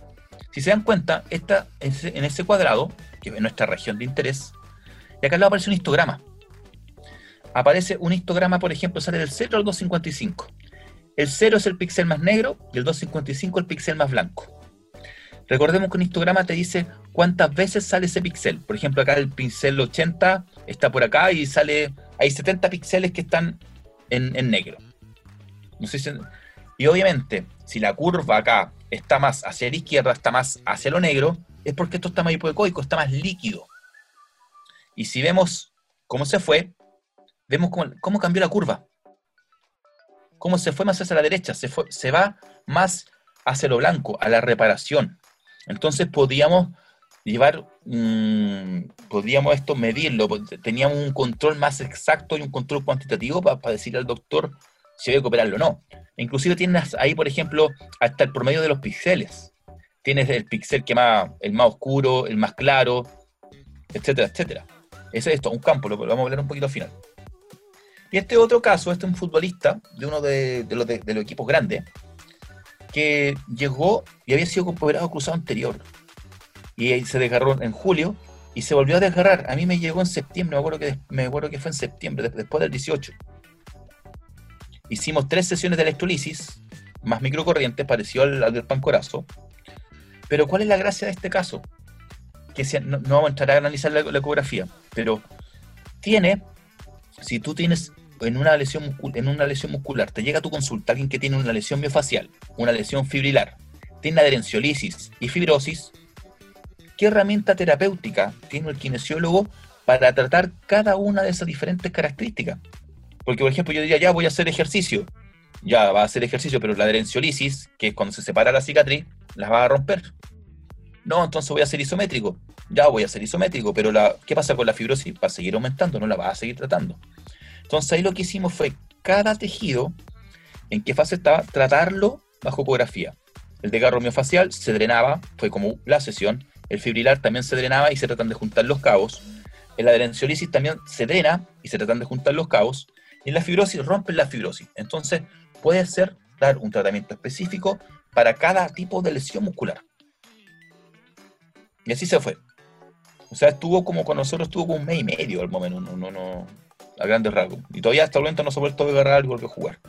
Si se dan cuenta, esta, en ese cuadrado, que es nuestra región de interés, y acá al aparece un histograma. Aparece un histograma, por ejemplo, sale del 0 al 255. El 0 es el píxel más negro y el 255 el píxel más blanco. Recordemos que un histograma te dice cuántas veces sale ese píxel. Por ejemplo, acá el pincel 80 está por acá y sale, hay 70 píxeles que están en, negro. y obviamente, si la curva acá está más hacia la izquierda, está más hacia lo negro, es porque esto está más hipoecoico, está más líquido. Y si vemos cómo se fue, vemos cómo, cambió la curva. Cómo se fue más hacia la derecha, se, va más hacia lo blanco, a la reparación. Entonces podíamos llevar, podíamos esto medirlo, teníamos un control más exacto y un control cuantitativo para, decirle al doctor si había que operarlo o no. Inclusive tienes ahí, por ejemplo, hasta el promedio de los píxeles. Tienes el píxel que más, el más oscuro, el más claro, etcétera, etcétera. Ese es esto, un campo, lo vamos a hablar un poquito al final. Y este otro caso, este es un futbolista de uno de, los, de los equipos grandes, que llegó y había sido operado cruzado anterior. Y se desgarró en julio y se volvió a desgarrar. A mí me llegó en septiembre, me acuerdo que, me acuerdo que fue en septiembre, después del 18. Hicimos tres sesiones de electrolisis, más microcorrientes, pareció al, del pancorazo. Pero ¿cuál es la gracia de este caso? Que no, vamos a entrar a analizar la ecografía, pero tiene, si tú tienes en una, lesión, en una lesión muscular, te llega a tu consulta alguien que tiene una lesión miofacial, una lesión fibrilar, tiene adherenciolisis y fibrosis, ¿qué herramienta terapéutica tiene el kinesiólogo para tratar cada una de esas diferentes características? Porque, por ejemplo, yo diría, ya voy a hacer ejercicio, ya va a hacer ejercicio, pero la adherenciolisis, que es cuando se separa la cicatriz, las va a romper. No, entonces voy a hacer isométrico. Ya voy a hacer isométrico, pero ¿qué pasa con la fibrosis? Va a seguir aumentando, no la va a seguir tratando. Entonces ahí lo que hicimos fue cada tejido, en qué fase estaba, tratarlo bajo ecografía. El desgarro miofacial se drenaba, fue como la sesión. El fibrilar también se drenaba y se tratan de juntar los cabos. En la adherenciolisis también se drena y se tratan de juntar los cabos. Y la fibrosis rompen la fibrosis. Entonces puede ser dar un tratamiento específico para cada tipo de lesión muscular. Y así se fue. O sea, estuvo como con nosotros, estuvo como un mes y medio al momento. No, no, no, a grandes rasgos. Y todavía hasta el momento no se ha vuelto a agarrar algo que jugar.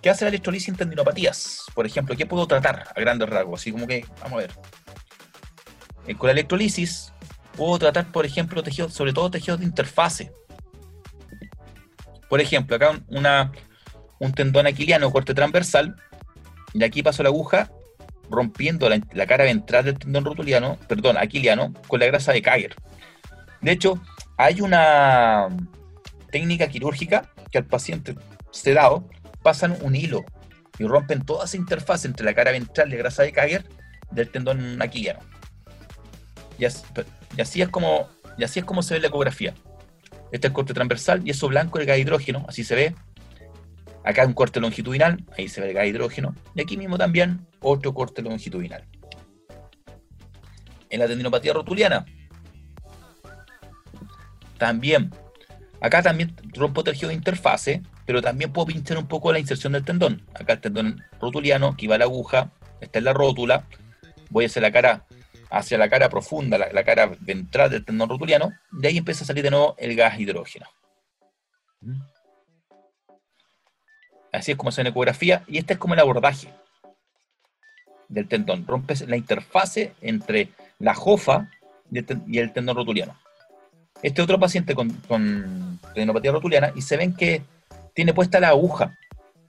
¿Qué hace la electrolisis en tendinopatías? Por ejemplo, ¿qué puedo tratar a grandes rasgos? Así como que, vamos a ver. Eh, con la electrolisis puedo tratar, por ejemplo, tejidos, sobre todo tejidos de interfase. Por ejemplo, acá una, un tendón aquiliano, corte transversal, y aquí paso la aguja rompiendo la, cara ventral del tendón rotuliano, perdón, aquiliano, con la grasa de Kager. De hecho, hay una técnica quirúrgica que al paciente sedado pasan un hilo y rompen toda esa interfaz entre la cara ventral de grasa de Kager del tendón aquiliano. Y así, es como, y así es como se ve la ecografía. Este es el corte transversal y eso blanco el gas hidrógeno, así se ve. Acá un corte longitudinal, ahí se ve el gas hidrógeno. Y aquí mismo también otro corte longitudinal. En la tendinopatía rotuliana, también, acá también rompo tejido de interfase, pero también puedo pinchar un poco la inserción del tendón. Acá el tendón rotuliano, aquí va la aguja, esta es la rótula, voy hacia la cara, hacia la cara profunda, la, cara ventral del tendón rotuliano, de ahí empieza a salir de nuevo el gas hidrógeno. Así es como se ve en ecografía, y este es como el abordaje del tendón. Rompes la interfase entre la jofa y el tendón rotuliano. Este otro paciente con, con tendinopatía rotuliana y se ven que tiene puesta la aguja.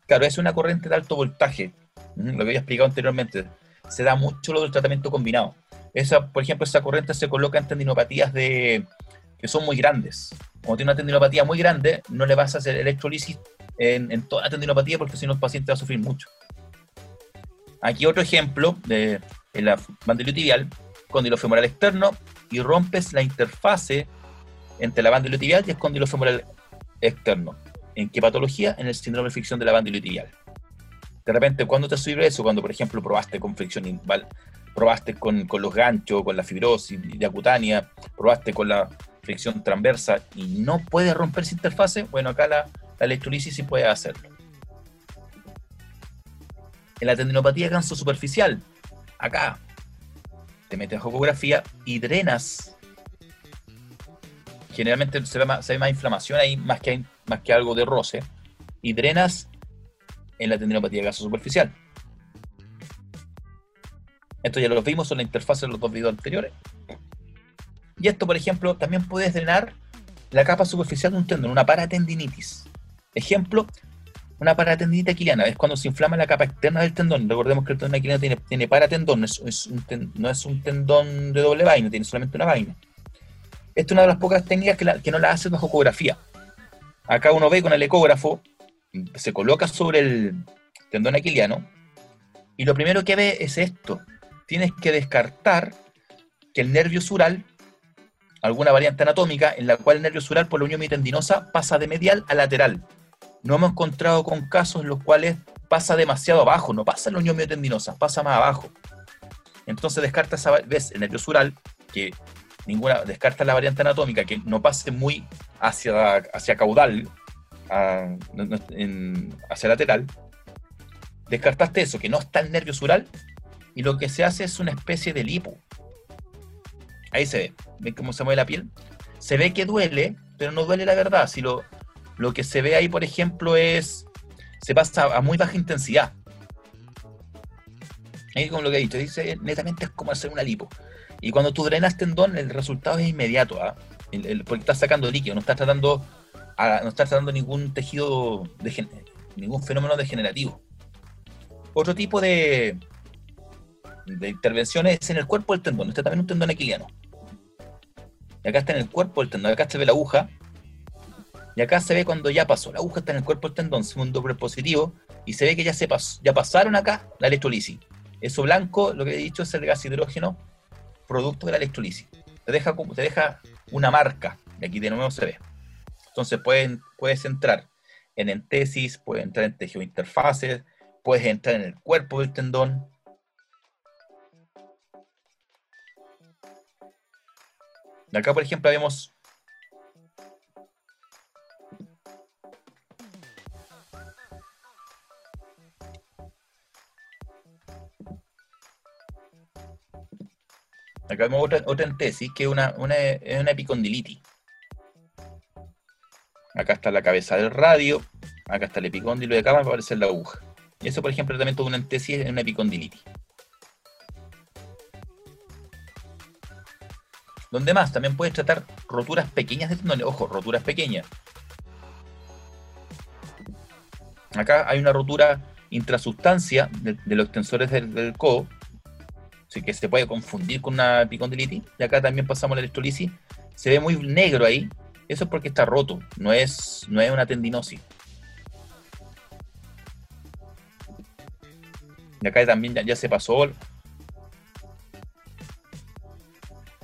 Claro, es una corriente de alto voltaje, lo que había explicado anteriormente. Se da mucho lo del tratamiento combinado. Esa, por ejemplo, esa corriente se coloca en tendinopatías de, que son muy grandes. Como tiene una tendinopatía muy grande, no le vas a hacer electrolisis en, toda la tendinopatía porque si no el paciente va a sufrir mucho. Aquí otro ejemplo de la bandilio tibial, condilo femoral externo y rompes la interfase entre la bandilio tibial y el condilo femoral externo. ¿En qué patología? En el síndrome de fricción de la banda iliotibial. De repente, ¿cuándo te sirve eso? Cuando, por ejemplo, probaste con fricción probaste con, los ganchos, con la fibrosis diacutánea, probaste con la fricción transversa y no puedes romper esa interfase, bueno, acá la, la electrolisis sí puede hacerlo. En la tendinopatía canso superficial, acá te metes a ecografía y drenas. Generalmente se ve más, se ve más inflamación ahí, más que más que algo de roce, y drenas en la tendinopatía gaso superficial. Esto ya lo vimos en la interfaz de los dos videos anteriores. Y esto, por ejemplo, también puedes drenar la capa superficial de un tendón, una paratendinitis. Ejemplo, una paratendinitis aquiliana es cuando se inflama la capa externa del tendón. Recordemos que el tendón aquiliano tiene, tiene paratendón, no es, un tendón de doble vaina, tiene solamente una vaina. Esta es una de las pocas técnicas que, que no la hace bajo ecografía. Acá uno ve con el ecógrafo, se coloca sobre el tendón aquiliano y lo primero que ve es esto. Tienes que descartar que el nervio sural, alguna variante anatómica en la cual el nervio sural por la unión mitendinosa pasa de medial a lateral. No hemos encontrado con casos en los cuales pasa demasiado abajo, no pasa en la unión miotendinosa, pasa más abajo. Entonces descarta esa vez el nervio sural, que ninguna, descarta la variante anatómica, que no pase muy hacia, hacia caudal, hacia lateral, descartaste eso, que no está el nervio sural, y lo que se hace es una especie de lipo. Ahí se ve, ¿ven cómo se mueve la piel? Se ve que duele, pero no duele la verdad. Si lo, lo que se ve ahí, por ejemplo, es, se pasa a muy baja intensidad. Ahí como lo que he dicho, dice, netamente es como hacer una lipo. Y cuando tú drenas tendón, el resultado es inmediato, ¿ah? porque estás sacando líquido, no estás tratando, no estás tratando ningún tejido, de, ningún fenómeno degenerativo. Otro tipo de, de intervenciones es en el cuerpo del tendón. Este también es un tendón aquiliano. Y acá está en el cuerpo del tendón. Acá se ve la aguja. Y acá se ve cuando ya pasó. La aguja está en el cuerpo del tendón, segundo positivo. Y se ve que ya, se pasó, ya pasaron acá la electrolisis. Eso blanco, lo que he dicho, es el gas hidrógeno producto de la electrolisis. Te deja, te deja una marca, y aquí de nuevo se ve. Entonces pueden, puedes entrar en entesis, puedes entrar en tejido interfaces, puedes entrar en el cuerpo del tendón. Acá, por ejemplo, vemos Acá vemos otra, otra entesis, que es una, una, epicondilitis. Acá está la cabeza del radio, Acá está el epicóndilo de acá va a aparecer la aguja. Y eso, por ejemplo, el tratamiento de una entesis en una epicondilitis. Donde más, también puedes tratar roturas pequeñas de tendones. Ojo, roturas pequeñas. Acá hay una rotura intrasustancia de, los extensores del, codo, así que se puede confundir con una epicondilitis. Y acá también pasamos la electrolisis. Se ve muy negro ahí. Eso es porque está roto, no es, no es una tendinosis. Y acá también ya, se pasó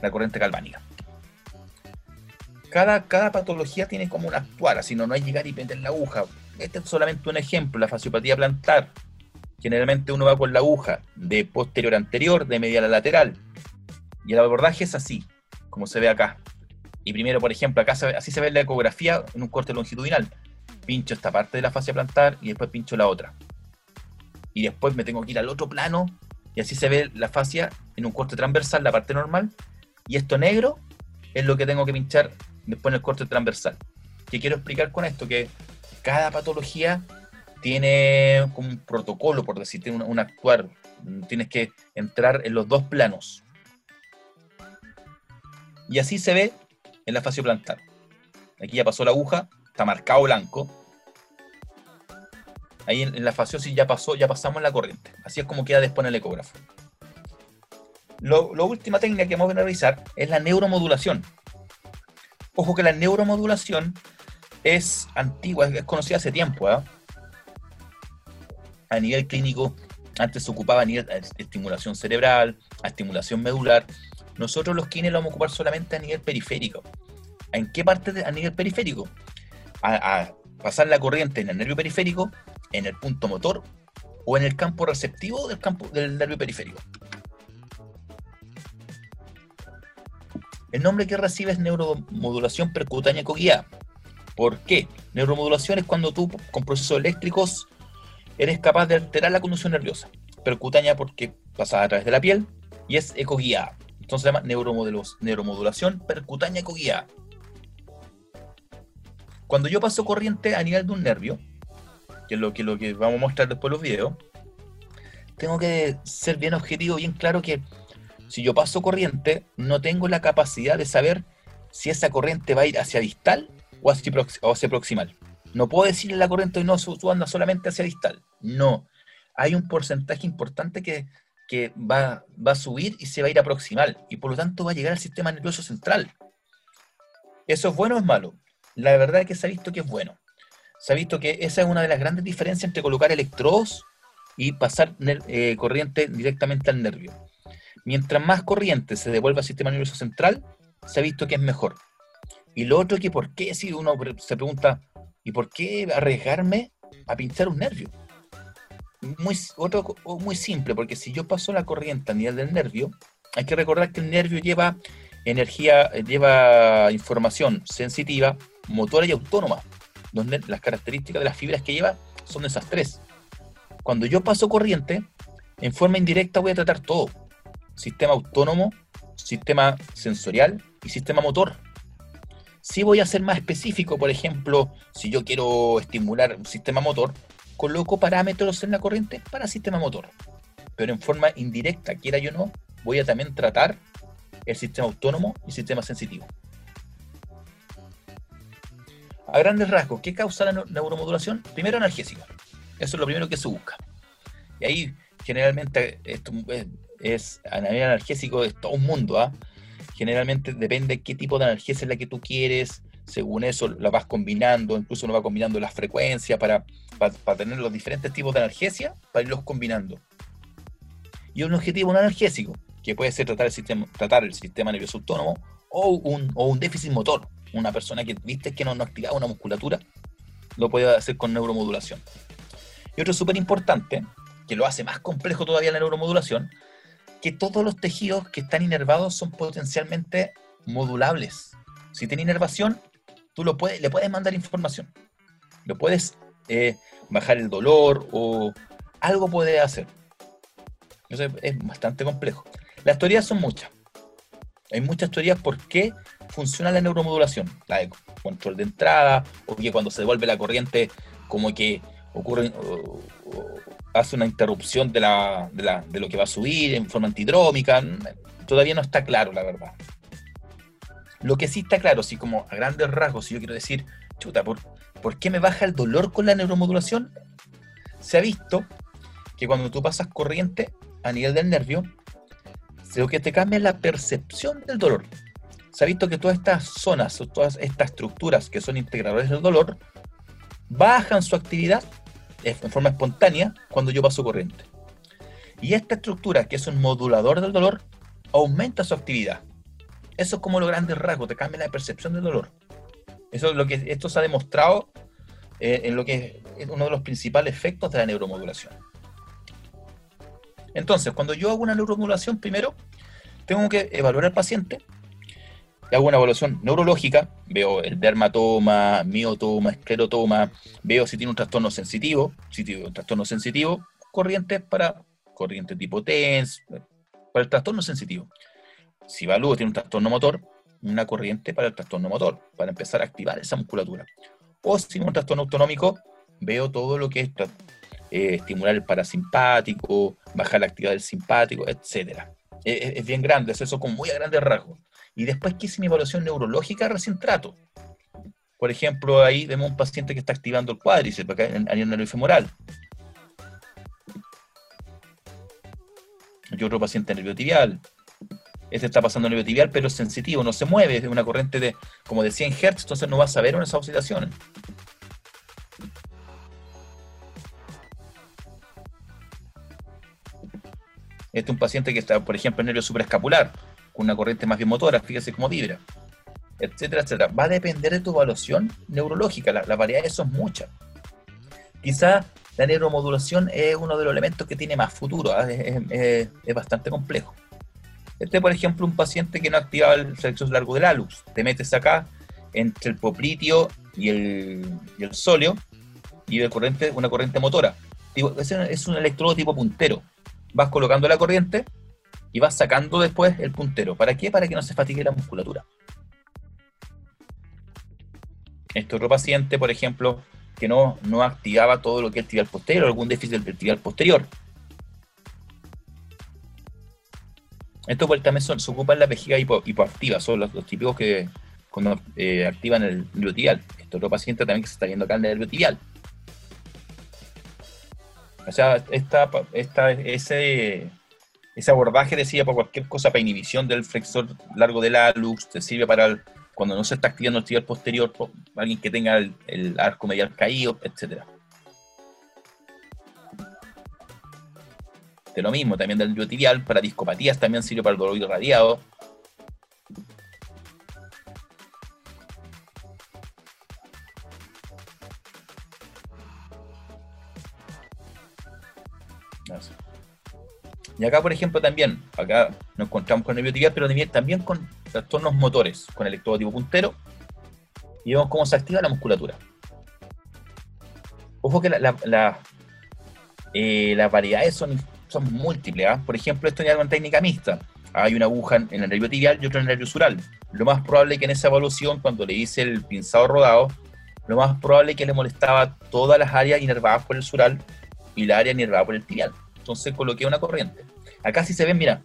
la corriente galvánica. Cada, cada patología tiene como un actuar, así no, no hay llegar y meter la aguja. Este es solamente un ejemplo, la fasciopatía plantar. Generalmente uno va con la aguja de posterior a anterior, de medial a lateral. Y el abordaje es así, como se ve acá. Y primero, por ejemplo, acá así se ve la ecografía en un corte longitudinal. Pincho esta parte de la fascia plantar y después pincho la otra y después me tengo que ir al otro plano y así se ve la fascia en un corte transversal, la parte normal, y esto negro es lo que tengo que pinchar después en el corte transversal. ¿Qué quiero explicar con esto? Que cada patología tiene como un protocolo, por decirte, un, un actuar. Tienes que entrar en los dos planos. Y así se ve en la fascia plantar. Aquí ya pasó la aguja, está marcado blanco, Ahí en, la fasciosis ya pasó, ya pasamos la corriente. Así es como queda después en el ecógrafo. La última técnica que vamos a revisar es la neuromodulación. Ojo que la neuromodulación es antigua, es conocida hace tiempo. ¿ah? A nivel clínico, antes se ocupaba a nivel de estimulación cerebral, a estimulación medular. Nosotros los kines lo vamos a ocupar solamente a nivel periférico. ¿En qué parte a nivel periférico? a pasar la corriente en el nervio periférico en el punto motor o en el campo receptivo del campo del nervio periférico. El nombre que recibe es neuromodulación percutánea coguiada. ¿Por qué? Neuromodulación es cuando tú, con procesos eléctricos, eres capaz de alterar la conducción nerviosa. Percutánea porque pasa a través de la piel y es ecoguiada. Entonces se llama neuromodulación percutánea coguiada. Cuando yo paso corriente a nivel de un nervio, que es lo que, lo que vamos a mostrar después los videos, tengo que ser bien objetivo, bien claro que si yo paso corriente, no tengo la capacidad de saber si esa corriente va a ir hacia distal o hacia, proximal. No puedo decirle la corriente, no, tú andas solamente hacia distal. No. Hay un porcentaje importante que, va, va a subir y se va a ir a proximal. Y por lo tanto va a llegar al sistema nervioso central. ¿Eso es bueno o es malo? La verdad es que se ha visto que es bueno se ha visto que esa es una de las grandes diferencias entre colocar electrodos y pasar eh, corriente directamente al nervio. Mientras más corriente se devuelve al sistema nervioso central, se ha visto que es mejor. Y lo otro que por qué, si uno se pregunta, ¿y por qué arriesgarme a pinchar un nervio? Muy, otro, muy simple, porque si yo paso la corriente a nivel del nervio, hay que recordar que el nervio lleva energía, lleva información sensitiva, motora y autónoma donde las características de las fibras que lleva son esas tres. Cuando yo paso corriente, en forma indirecta voy a tratar todo. Sistema autónomo, sistema sensorial y sistema motor. Si voy a ser más específico, por ejemplo, si yo quiero estimular un sistema motor, coloco parámetros en la corriente para sistema motor. Pero en forma indirecta, quiera yo no, voy a también tratar el sistema autónomo y sistema sensitivo. A grandes rasgos, ¿qué causa la neuromodulación? Primero, analgésico. Eso es lo primero que se busca. Y ahí, generalmente, esto es, a nivel analgésico es todo un mundo. ¿ah? Generalmente depende qué tipo de analgesia es la que tú quieres. Según eso, la vas combinando. Incluso uno va combinando las frecuencias para, para, tener los diferentes tipos de analgesia, para irlos combinando. Y un objetivo un analgésico, que puede ser tratar el sistema, tratar el sistema nervioso autónomo o un, o un déficit motor una persona que viste que no, no activaba una musculatura, lo puede hacer con neuromodulación. Y otro súper importante, que lo hace más complejo todavía la neuromodulación, que todos los tejidos que están inervados son potencialmente modulables. Si tiene inervación, tú lo puedes, le puedes mandar información. Lo puedes eh, bajar el dolor o algo puede hacer. Eso es bastante complejo. Las teorías son muchas. Hay muchas teorías por qué funciona la neuromodulación, la de control de entrada, o que cuando se devuelve la corriente como que ocurre, hace una interrupción de, la, de, lo que va a subir en forma antidrómica. Todavía no está claro, la verdad. Lo que sí está claro, sí, como a grandes rasgos, si yo quiero decir, chuta, ¿por, ¿por qué me baja el dolor con la neuromodulación? Se ha visto que cuando tú pasas corriente a nivel del nervio, lo que te cambia es la percepción del dolor. Se ha visto que todas estas zonas, todas estas estructuras que son integradores del dolor, bajan su actividad en forma espontánea cuando yo paso corriente. Y esta estructura, que es un modulador del dolor, aumenta su actividad. Eso es como los grandes rasgos, te cambia la percepción del dolor. Eso es lo que esto se ha demostrado eh, en lo que es uno de los principales efectos de la neuromodulación. Entonces, cuando yo hago una neuromodulación, primero tengo que evaluar al paciente, hago una evaluación neurológica, veo el dermatoma, miotoma, esclerotoma, veo si tiene un trastorno sensitivo, si tiene un trastorno sensitivo, corriente para corriente tipo TENS, para el trastorno sensitivo. Si evalúo tiene un trastorno motor, una corriente para el trastorno motor, para empezar a activar esa musculatura. O si tiene un trastorno autonómico, veo todo lo que es eh, estimular el parasimpático, bajar la actividad del simpático, etc. Es, bien grande, es eso con muy grandes rasgos. Y después que hice mi evaluación neurológica recién trato. Por ejemplo, ahí vemos un paciente que está activando el cuádriceps acá en el nervio femoral. Y otro paciente nervio tibial. Este está pasando nervio tibial, pero es sensitivo, no se mueve, es una corriente de como de 100 Hz, entonces no va a saber esas oscilaciones. Este es un paciente que está, por ejemplo, en nervio supraescapular, una corriente más bien motora, fíjese cómo vibra, etcétera, etcétera. Va a depender de tu evaluación neurológica, las la variedades son muchas. Quizá la neuromodulación es uno de los elementos que tiene más futuro, ¿ah? es, bastante complejo. Este, por ejemplo, un paciente que no activaba el flexor largo del alux. Te metes acá entre el poplitio y el, y el sóleo y de corriente, una corriente motora. es un electrodo tipo puntero vas colocando la corriente y vas sacando después el puntero. ¿Para qué? Para que no se fatigue la musculatura. Este otro paciente, por ejemplo, que no, no activaba todo lo que es el tibial posterior, algún déficit del tibial posterior. Esto pues, también se ocupa en la vejiga hipoactiva, son los, típicos que cuando eh, activan el nervio. Este otro paciente también que se está viendo acá el nervio tibial. O sea, esta, esta, ese, ese abordaje decía para cualquier cosa, para inhibición del flexor largo del alux, te sirve para cuando no se está activando el tibial posterior, alguien que tenga el, arco medial caído, etc. De lo mismo, también del biotibial, para discopatías también sirve para el dolor irradiado. Y acá, por ejemplo, también, acá nos encontramos con el biotibial, pero también, con trastornos motores, con el electrodo puntero, y vemos cómo se activa la musculatura. Ojo que la, eh, las variedades son, son múltiples. ¿ah? Por ejemplo, esto es una técnica mixta. Hay una aguja en el nervio tibial y otra en el nervio sural. Lo más probable que en esa evaluación, cuando le hice el pinzado rodado, lo más probable es que le molestaba todas las áreas inervadas por el sural y la área inervada por el tibial. Entonces coloqué una corriente. Acá sí se ven, mira,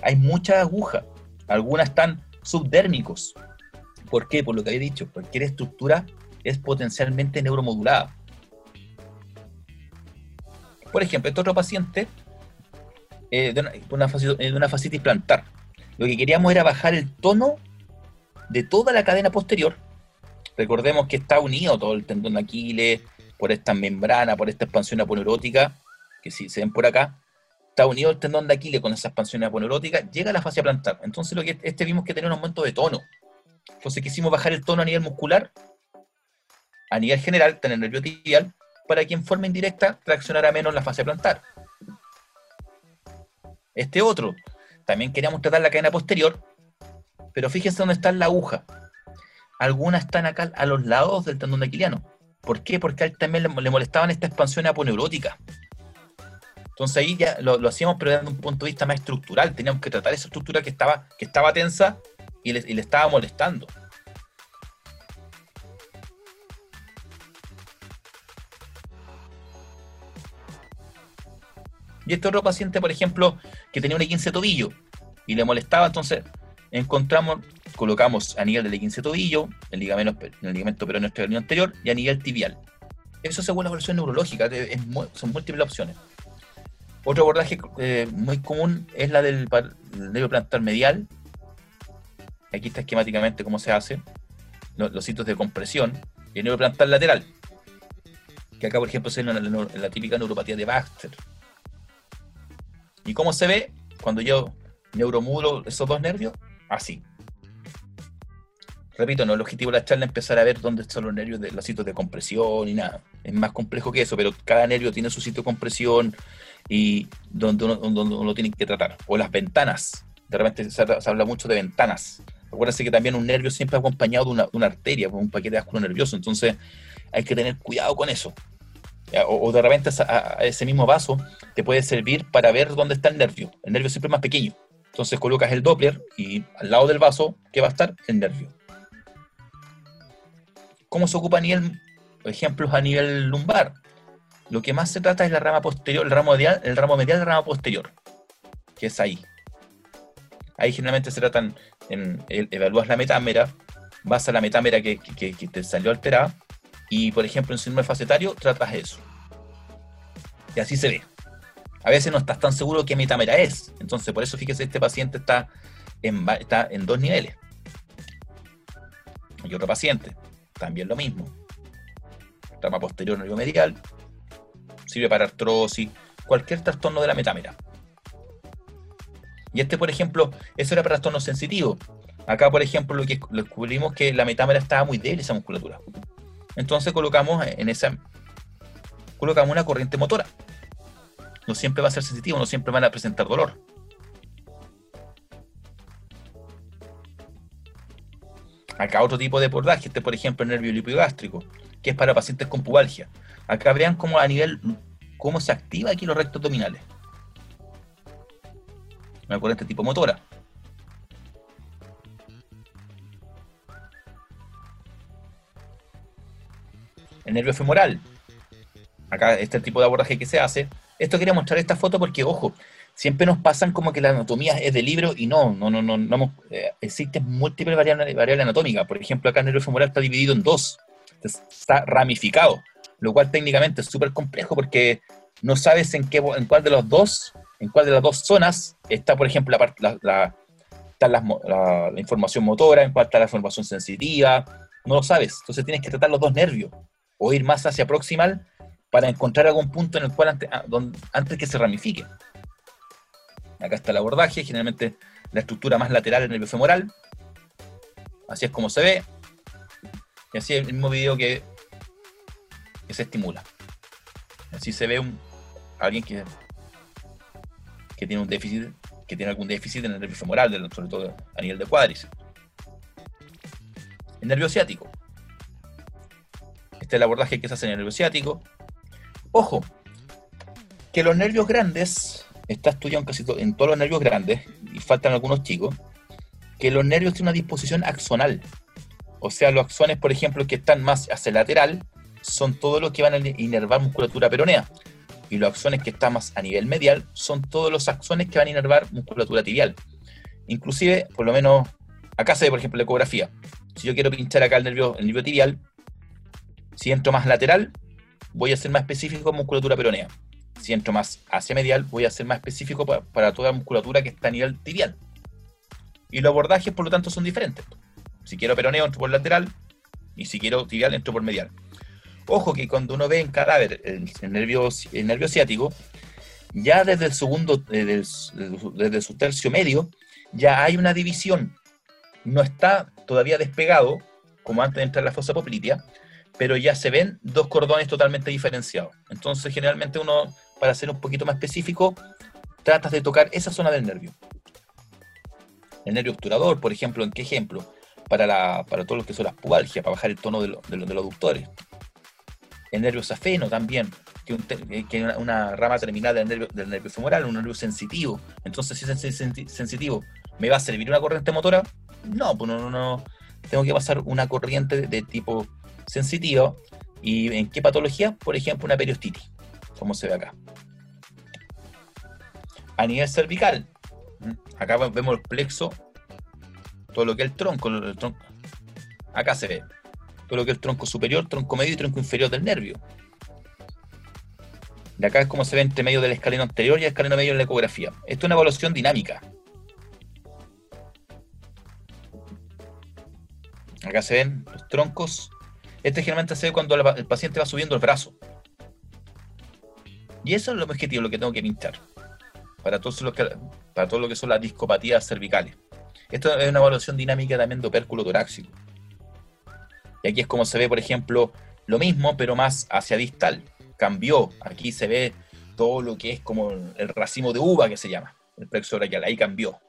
hay muchas agujas. Algunas están subdérmicos. ¿Por qué? Por lo que había dicho. Cualquier estructura es potencialmente neuromodulada. Por ejemplo, este otro paciente eh, de, una, de una fascitis plantar. Lo que queríamos era bajar el tono de toda la cadena posterior. Recordemos que está unido todo el tendón de Aquiles por esta membrana, por esta expansión aponeurótica que si se ven por acá, está unido el tendón de Aquiles con esa expansión aponeurótica, llega a la fascia plantar. Entonces lo que este vimos que tenía un aumento de tono. Entonces quisimos bajar el tono a nivel muscular, a nivel general, tener nervio tibial, para que en forma indirecta traccionara menos la fascia plantar. Este otro, también queríamos tratar la cadena posterior, pero fíjense dónde está la aguja. Algunas están acá a los lados del tendón de aquiliano. ¿Por qué? Porque a él también le molestaban esta expansión aponeurótica. Entonces ahí ya lo, hacíamos, pero desde un punto de vista más estructural. Teníamos que tratar esa estructura que estaba, que estaba tensa y le, y le estaba molestando. Y este otro paciente, por ejemplo, que tenía un e 15 tobillo y le molestaba, entonces encontramos, colocamos a nivel del e 15 tobillo, el ligamento, el ligamento peroneo anterior y a nivel tibial. Eso según la evaluación neurológica, son múltiples opciones. Otro abordaje eh, muy común es la del, nervio plantar medial. Aquí está esquemáticamente cómo se hace. Los, sitios de compresión. Y el nervio plantar lateral. Que acá, por ejemplo, ve en la, típica neuropatía de Baxter. ¿Y cómo se ve? Cuando yo neuromudo esos dos nervios, así. Repito, no el objetivo de la charla es empezar a ver dónde están los nervios de los sitios de compresión y nada. Es más complejo que eso, pero cada nervio tiene su sitio de compresión, y donde uno, lo tiene que tratar. O las ventanas. De repente se, habla mucho de ventanas. Acuérdense que también un nervio siempre acompañado de una, una arteria, un paquete de nervioso. Entonces hay que tener cuidado con eso. O, de repente a, ese mismo vaso te puede servir para ver dónde está el nervio. El nervio siempre es más pequeño. Entonces colocas el Doppler y al lado del vaso, ¿qué va a estar? El nervio. ¿Cómo se ocupa a nivel, ejemplos a nivel lumbar? Lo que más se trata es la rama posterior, el ramo medial, el ramo medial la rama posterior, que es ahí. Ahí generalmente se tratan, evalúas la metámera, vas a la metámera que, te salió alterada, y por ejemplo en síndrome facetario tratas eso. Y así se ve. A veces no estás tan seguro qué metámera es. Entonces, por eso fíjese, este paciente está en, está en dos niveles. Y otro paciente, también lo mismo. Rama posterior medial sirve para artrosis, cualquier trastorno de la metámera. Y este, por ejemplo, eso era para trastorno sensitivo. Acá, por ejemplo, lo que descubrimos que la metámera estaba muy débil, esa musculatura. Entonces colocamos en esa colocamos una corriente motora. No siempre va a ser sensitivo, no siempre van a presentar dolor. Acá otro tipo de abordaje, este por ejemplo el nervio lipogástrico, que es para pacientes con pubalgia. Acá vean cómo a nivel, cómo se activa aquí los rectos abdominales. Una corriente tipo motora. El nervio femoral. Acá este tipo de abordaje que se hace. Esto quería mostrar esta foto porque, ojo, siempre nos pasan como que la anatomía es de libro y no, no, no, no, no eh, existen múltiples variables, variables anatómicas. Por ejemplo, acá el nervio femoral está dividido en dos, está ramificado lo cual técnicamente es súper complejo porque no sabes en, qué, en cuál de los dos, en cuál de las dos zonas está, por ejemplo, la, la, la, información motora, en cuál está la información sensitiva, no lo sabes. Entonces tienes que tratar los dos nervios o ir más hacia proximal para encontrar algún punto en el cual antes, ah, antes que se ramifique. Acá está el abordaje, generalmente la estructura más lateral del nervio femoral. Así es como se ve. Y así es el mismo video que se estimula. Así se ve un, alguien que, que tiene un déficit, que tiene algún déficit en el nervio femoral, sobre todo a nivel de cuádriceps. El nervio ciático. Este es el abordaje que se hace en el nervio ciático. Ojo, que los nervios grandes, está estudiado en casi en todos los nervios grandes, y faltan algunos chicos, que los nervios tienen una disposición axonal. O sea, los axones, por ejemplo, que están más hacia el lateral, son todos los que van a inervar musculatura peronea. Y los axones que están más a nivel medial son todos los axones que van a inervar musculatura tibial. Inclusive, por lo menos, acá se ve, por ejemplo, la ecografía. Si yo quiero pinchar acá el nervio, el nervio tibial, si entro más lateral, voy a ser más específico musculatura peronea. Si entro más hacia medial, voy a ser más específico para, para toda musculatura que está a nivel tibial. Y los abordajes, por lo tanto, son diferentes. Si quiero peroneo, entro por lateral. Y si quiero tibial, entro por medial. Ojo que cuando uno ve en cadáver el, nervio, el nervio ciático, ya desde el segundo, desde, su tercio medio, ya hay una división. No está todavía despegado, como antes de entrar la fosa poplitea, pero ya se ven dos cordones totalmente diferenciados. Entonces, generalmente uno, para ser un poquito más específico, tratas de tocar esa zona del nervio. El nervio obturador, por ejemplo, ¿en qué ejemplo? Para, la, para todo lo que son las pubalgias, para bajar el tono de, de los aductores el nervio safeno también, que, es una, rama terminal del nervio, femoral, un nervio sensitivo. Entonces, si es sensitivo, ¿me va a servir una corriente motora? No, pues no, no, Tengo que pasar una corriente de tipo sensitivo. ¿Y en qué patología? Por ejemplo, una periostitis, como se ve acá. a nivel cervical. Acá vemos el plexo, todo lo que es el tronco. Acá se ve todo lo que es el tronco superior, tronco medio y tronco inferior del nervio. De acá es como se ve entre medio del escaleno anterior y el escaleno medio en la ecografía. Esto es una evaluación dinámica. Acá se ven los troncos. Este generalmente se ve cuando el paciente va subiendo el brazo. Y eso es lo objetivo, lo que tengo que pinchar. Para, todos los para todo lo que son las discopatías cervicales. Esto es una evaluación dinámica también de opérculo torácico. Y aquí es como se ve, por ejemplo, lo mismo, pero más hacia distal. Cambió. Aquí se ve todo lo que es como el racimo de uva que se llama, el plexo brachial. Ahí cambió.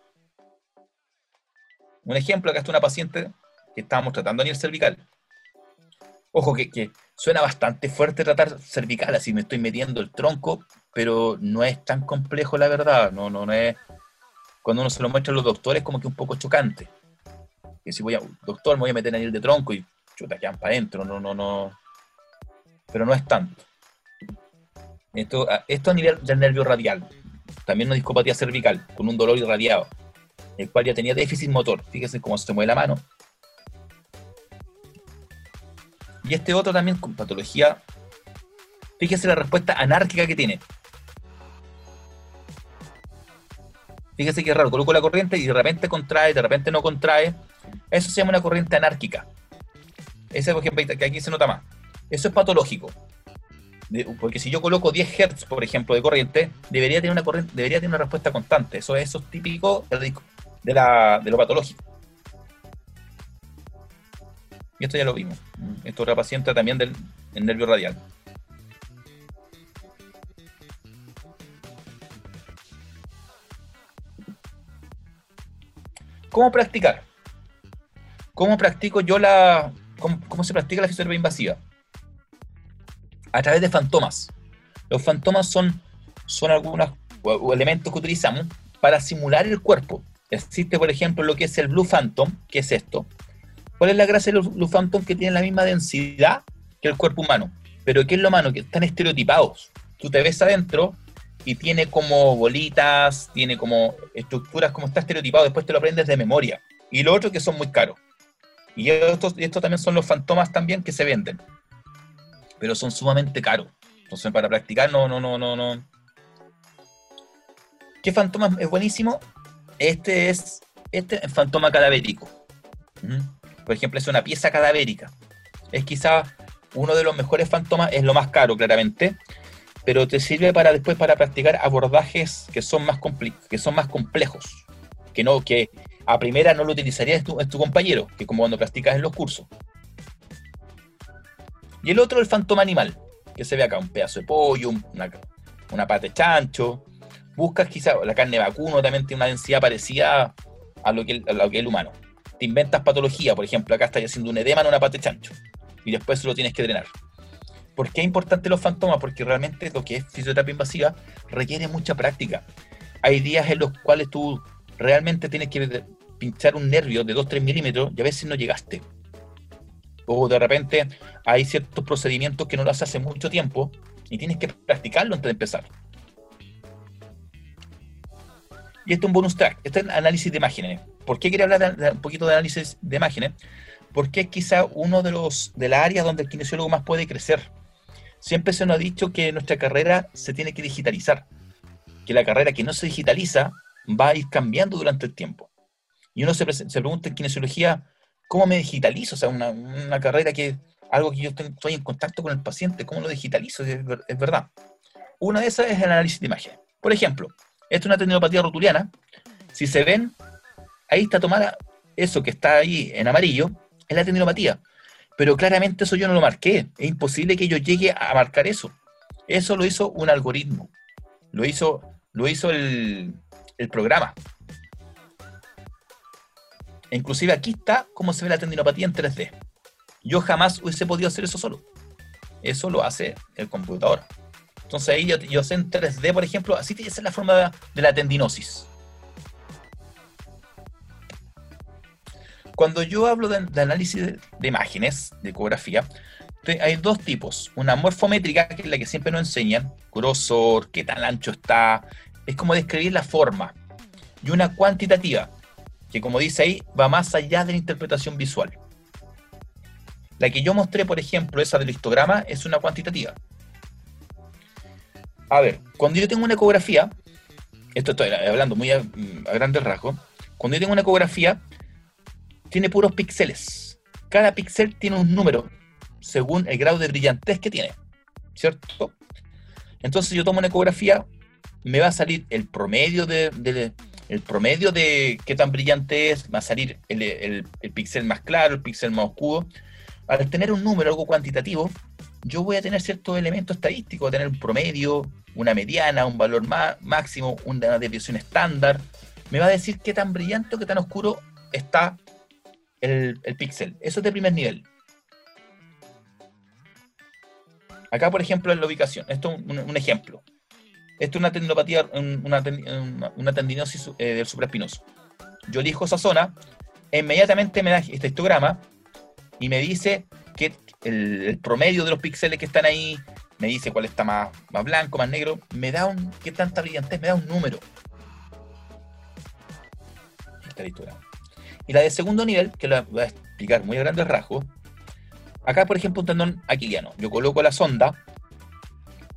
Un ejemplo, acá está una paciente que estábamos tratando a nivel cervical. Ojo, que, suena bastante fuerte tratar cervical, así me estoy metiendo el tronco, pero no es tan complejo la verdad, no, no, no es... Cuando uno se lo muestra a los doctores como que un poco chocante. Que si voy a, doctor, me voy a meter a nivel de tronco y chuta, quedan para adentro, no, no, no. Pero no es tanto. Esto, esto a nivel del nervio radial. También una discopatía cervical, con un dolor irradiado, el cual ya tenía déficit motor. Fíjense cómo se mueve la mano, Y este otro también con patología. Fíjese la respuesta anárquica que tiene. Fíjese que raro, coloco la corriente y de repente contrae, de repente no contrae. Eso se llama una corriente anárquica. Ese, por ejemplo, que aquí se nota más. Eso es patológico. porque si yo coloco 10 Hz, por ejemplo, de corriente, debería tener una corriente, debería tener una respuesta constante. Eso, eso es típico de, la, de lo patológico. Y esto ya lo vimos. Esto otra paciente también del, nervio radial. ¿Cómo practicar? ¿Cómo practico yo la. Cómo, se practica la fisioterapia invasiva? A través de fantomas. Los fantomas son, son algunos elementos que utilizamos para simular el cuerpo. Existe, por ejemplo, lo que es el Blue Phantom, que es esto, ¿Cuál es la gracia de los, Phantom que tienen la misma densidad que el cuerpo humano? Pero ¿qué es lo humano? Que están estereotipados. Tú te ves adentro y tiene como bolitas, tiene como estructuras, como está estereotipado, después te lo aprendes de memoria. Y lo otro que son muy caros. Y estos, también son los fantomas también que se venden. Pero son sumamente caros. Entonces para practicar no, no, no, no, no. ¿Qué fantoma es buenísimo? Este es este es fantoma cadavérico. Por ejemplo, es una pieza cadavérica. Es quizá uno de los mejores fantomas, es lo más caro, claramente, pero te sirve para después para practicar abordajes que son más, complejos, que no que a primera no lo utilizarías tu, tu compañero, que como cuando practicas en los cursos. Y el otro, el fantoma animal, que se ve acá, un pedazo de pollo, una, una pata de chancho. Buscas quizá, la carne vacuno también tiene una densidad parecida a lo que, a lo que es el humano te inventas patología, por ejemplo, acá estás haciendo un edema en una pata de chancho y después lo tienes que drenar. ¿Por qué es importante los fantomas? Porque realmente lo que es fisioterapia invasiva requiere mucha práctica. Hay días en los cuales tú realmente tienes que pinchar un nervio de 2-3 milímetros y a veces no llegaste. O de repente hay ciertos procedimientos que no los haces hace mucho tiempo y tienes que practicarlo antes de empezar. Y este es un bonus track, este es análisis de imágenes. ¿Por qué quería hablar un poquito de análisis de imágenes? Porque es quizá uno de los de las áreas donde el kinesiólogo más puede crecer. Siempre se nos ha dicho que nuestra carrera se tiene que digitalizar, que la carrera que no se digitaliza va a ir cambiando durante el tiempo. Y uno se, se pregunta en kinesiología, ¿cómo me digitalizo? O sea, una, carrera que algo que yo estoy en contacto con el paciente, ¿cómo lo digitalizo? Es, es verdad. Una de esas es el análisis de imágenes. Por ejemplo, esta es una tendinopatía rotuliana. Si se ven, ahí está tomada eso que está ahí en amarillo, es la tendinopatía. Pero claramente eso yo no lo marqué. Es imposible que yo llegue a marcar eso. Eso lo hizo un algoritmo. Lo hizo, lo hizo el, el programa. E inclusive aquí está cómo se ve la tendinopatía en 3D. Yo jamás hubiese podido hacer eso solo. Eso lo hace el computador. Entonces ahí yo, yo sé en 3D, por ejemplo, así que ser la forma de la tendinosis. Cuando yo hablo de, análisis de, imágenes, de ecografía, hay dos tipos. Una morfométrica, que es la que siempre nos enseñan, grosor, qué tan ancho está, es como describir la forma, y una cuantitativa, que como dice ahí, va más allá de la interpretación visual. La que yo mostré, por ejemplo, esa del histograma, es una cuantitativa. A ver, cuando yo tengo una ecografía, esto estoy hablando muy a, a grandes rasgos, cuando yo tengo una ecografía, tiene puros píxeles. Cada píxel tiene un número según el grado de brillantez que tiene, ¿cierto? Entonces yo tomo una ecografía, me va a salir el promedio de, el promedio de qué tan brillante es, va a salir el, el, el píxel más claro, el píxel más oscuro. Al tener un número, algo cuantitativo, yo voy a tener ciertos elementos estadísticos, voy a tener un promedio, una mediana, un valor máximo, una desviación estándar. Me va a decir qué tan brillante o qué tan oscuro está el, el píxel. Eso es de primer nivel. Acá, por ejemplo, en la ubicación. Esto es un, ejemplo. Esto es una tendinopatía, una, tendinosis eh, del supraespinoso. Yo elijo esa zona, e inmediatamente me da este histograma y me dice que el, promedio de los píxeles que están ahí, me dice cuál está más, más blanco, más negro, me da un, qué tanta brillantez, me da un número. Esta histograma. Y la de segundo nivel, que la voy a explicar muy a grandes rasgos, acá por ejemplo un tendón aquiliano. Yo coloco la sonda,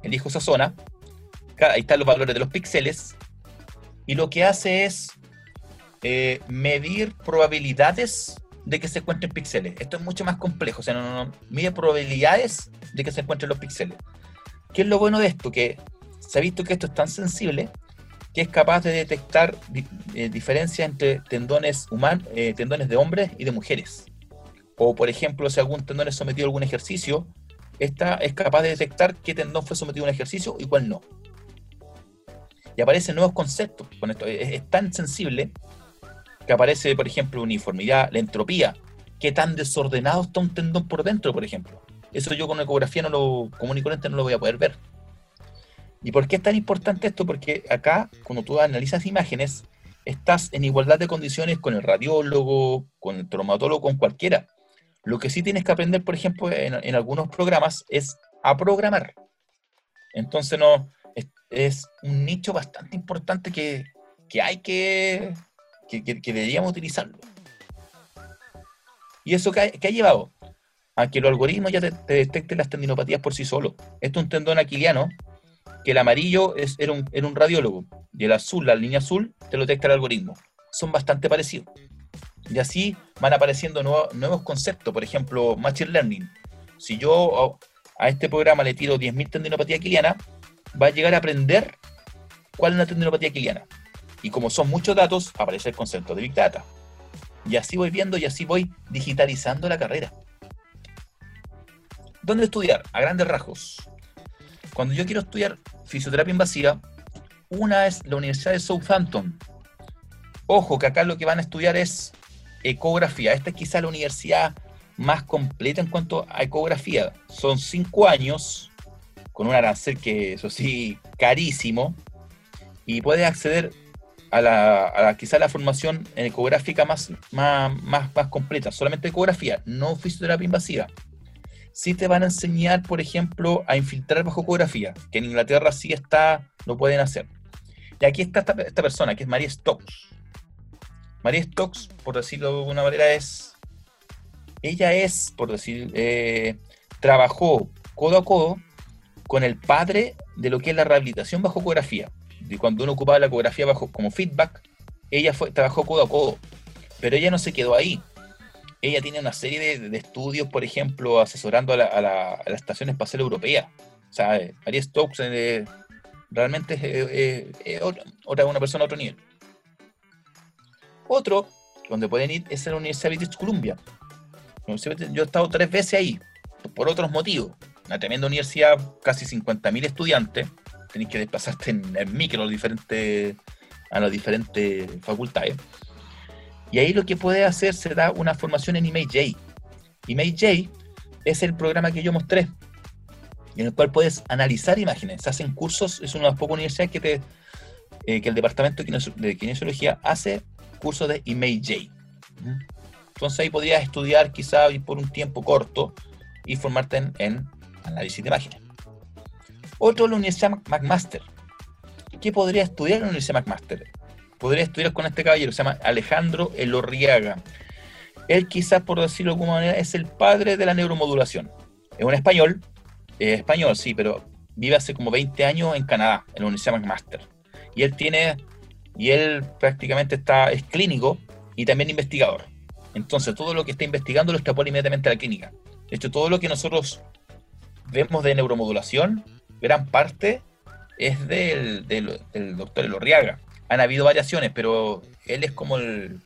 elijo esa zona, ahí están los valores de los píxeles, y lo que hace es eh, medir probabilidades de que se encuentren píxeles. Esto es mucho más complejo, o sea, no, mide probabilidades de que se encuentren los píxeles. ¿Qué es lo bueno de esto? Que se ha visto que esto es tan sensible que es capaz de detectar eh, diferencias entre tendones humanos, eh, tendones de hombres y de mujeres. O, por ejemplo, si algún tendón es sometido a algún ejercicio, esta es capaz de detectar qué tendón fue sometido a un ejercicio y cuál no. Y aparecen nuevos conceptos con esto. Es, tan sensible que aparece, por ejemplo, uniformidad, la entropía, qué tan desordenado está un tendón por dentro, por ejemplo. Eso yo con ecografía no lo, común y no lo voy a poder ver. ¿Y por qué es tan importante esto? Porque acá, cuando tú analizas imágenes, estás en igualdad de condiciones con el radiólogo, con el traumatólogo, con cualquiera. Lo que sí tienes que aprender, por ejemplo, en, algunos programas es a programar. Entonces, no, es, un nicho bastante importante que, hay que, que, deberíamos utilizarlo. ¿Y eso qué ha, llevado? A que los algoritmos ya te, detecten las tendinopatías por sí solos. Esto es un tendón aquiliano que el amarillo es, era, un, era un radiólogo y el azul, la línea azul, te lo detecta el algoritmo. Son bastante parecidos. Y así van apareciendo nuevos, conceptos, por ejemplo, Machine Learning. Si yo a este programa le tiro 10.000 tendinopatía quiliana, va a llegar a aprender cuál es la tendinopatía quiliana. Y como son muchos datos, aparece el concepto de Big Data. Y así voy viendo y así voy digitalizando la carrera. ¿Dónde estudiar? A grandes rasgos. Cuando yo quiero estudiar fisioterapia invasiva, una es la Universidad de Southampton. Ojo, que acá lo que van a estudiar es ecografía. Esta es quizá la universidad más completa en cuanto a ecografía. Son cinco años, con un arancel que, eso sí, carísimo, y puedes acceder a la, quizá la formación ecográfica más, más, más, más completa, solamente ecografía, no fisioterapia invasiva sí te van a enseñar, por ejemplo, a infiltrar bajo ecografía, que en Inglaterra sí está, lo pueden hacer. Y aquí está esta, persona, que es María Stokes. María Stokes, por decirlo de alguna manera, es. Ella es, por decir, eh, trabajó codo a codo con el padre de lo que es la rehabilitación bajo ecografía. De cuando uno ocupaba la ecografía bajo como feedback, ella fue, trabajó codo a codo. Pero ella no se quedó ahí ella tiene una serie de, estudios, por ejemplo, asesorando a la, Estación Espacial Europea. O sea, eh, María Stokes eh, realmente es eh, otra, una persona a otro nivel. Otro, donde pueden ir, es la Universidad de British Columbia. Yo he estado tres veces ahí, por otros motivos. Una tremenda universidad, casi 50.000 estudiantes. Tenéis que desplazarte en, en micro a, los diferentes, a las diferentes facultades. Y ahí lo que puede hacer será una formación en ImageJ. ImageJ es el programa que yo mostré, en el cual puedes analizar imágenes. Se hacen cursos, es una de las pocas universidades que, te, eh, que el departamento de kinesiología hace cursos de ImageJ. Entonces ahí podrías estudiar quizá por un tiempo corto y formarte en, en análisis de imágenes. Otro la Universidad McMaster. ¿qué podría estudiar en la Universidad McMaster? Podría estudiar con este caballero, se llama Alejandro Elorriaga. Él quizás, por decirlo de alguna manera, es el padre de la neuromodulación. Es un español, es español, sí, pero vive hace como 20 años en Canadá, en la Universidad McMaster. Y él tiene, y él prácticamente está, es clínico y también investigador. Entonces, todo lo que está investigando lo extrapola inmediatamente a la clínica. De hecho, todo lo que nosotros vemos de neuromodulación, gran parte es del, del, doctor Elorriaga. Han habido variaciones, pero él es como el,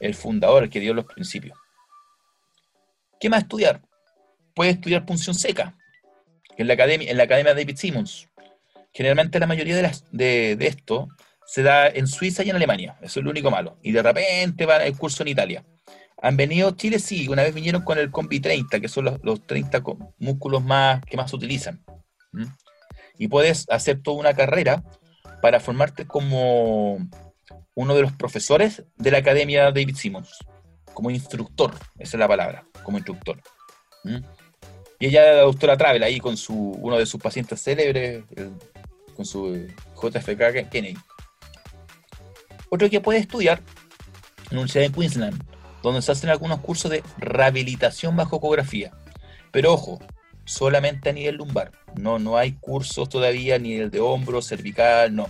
el fundador, el que dio los principios. ¿Qué más estudiar? Puede estudiar punción seca, en la academia, en la academia David Simmons. Generalmente la mayoría de, las, de, de, esto se da en Suiza y en Alemania, eso es lo único malo. Y de repente va el curso en Italia. Han venido Chile, sí, una vez vinieron con el Combi 30, que son los, los 30 músculos más que más utilizan. Y puedes hacer toda una carrera para formarte como uno de los profesores de la Academia David Simmons, como instructor, esa es la palabra, como instructor. Y ella, la doctora Travel, ahí con su, uno de sus pacientes célebres, con su JFK Kennedy. Otro que puede estudiar en la Universidad de Queensland, donde se hacen algunos cursos de rehabilitación bajo ecografía. Pero ojo, solamente a nivel lumbar. No, no hay cursos todavía ni el de hombro, cervical, no.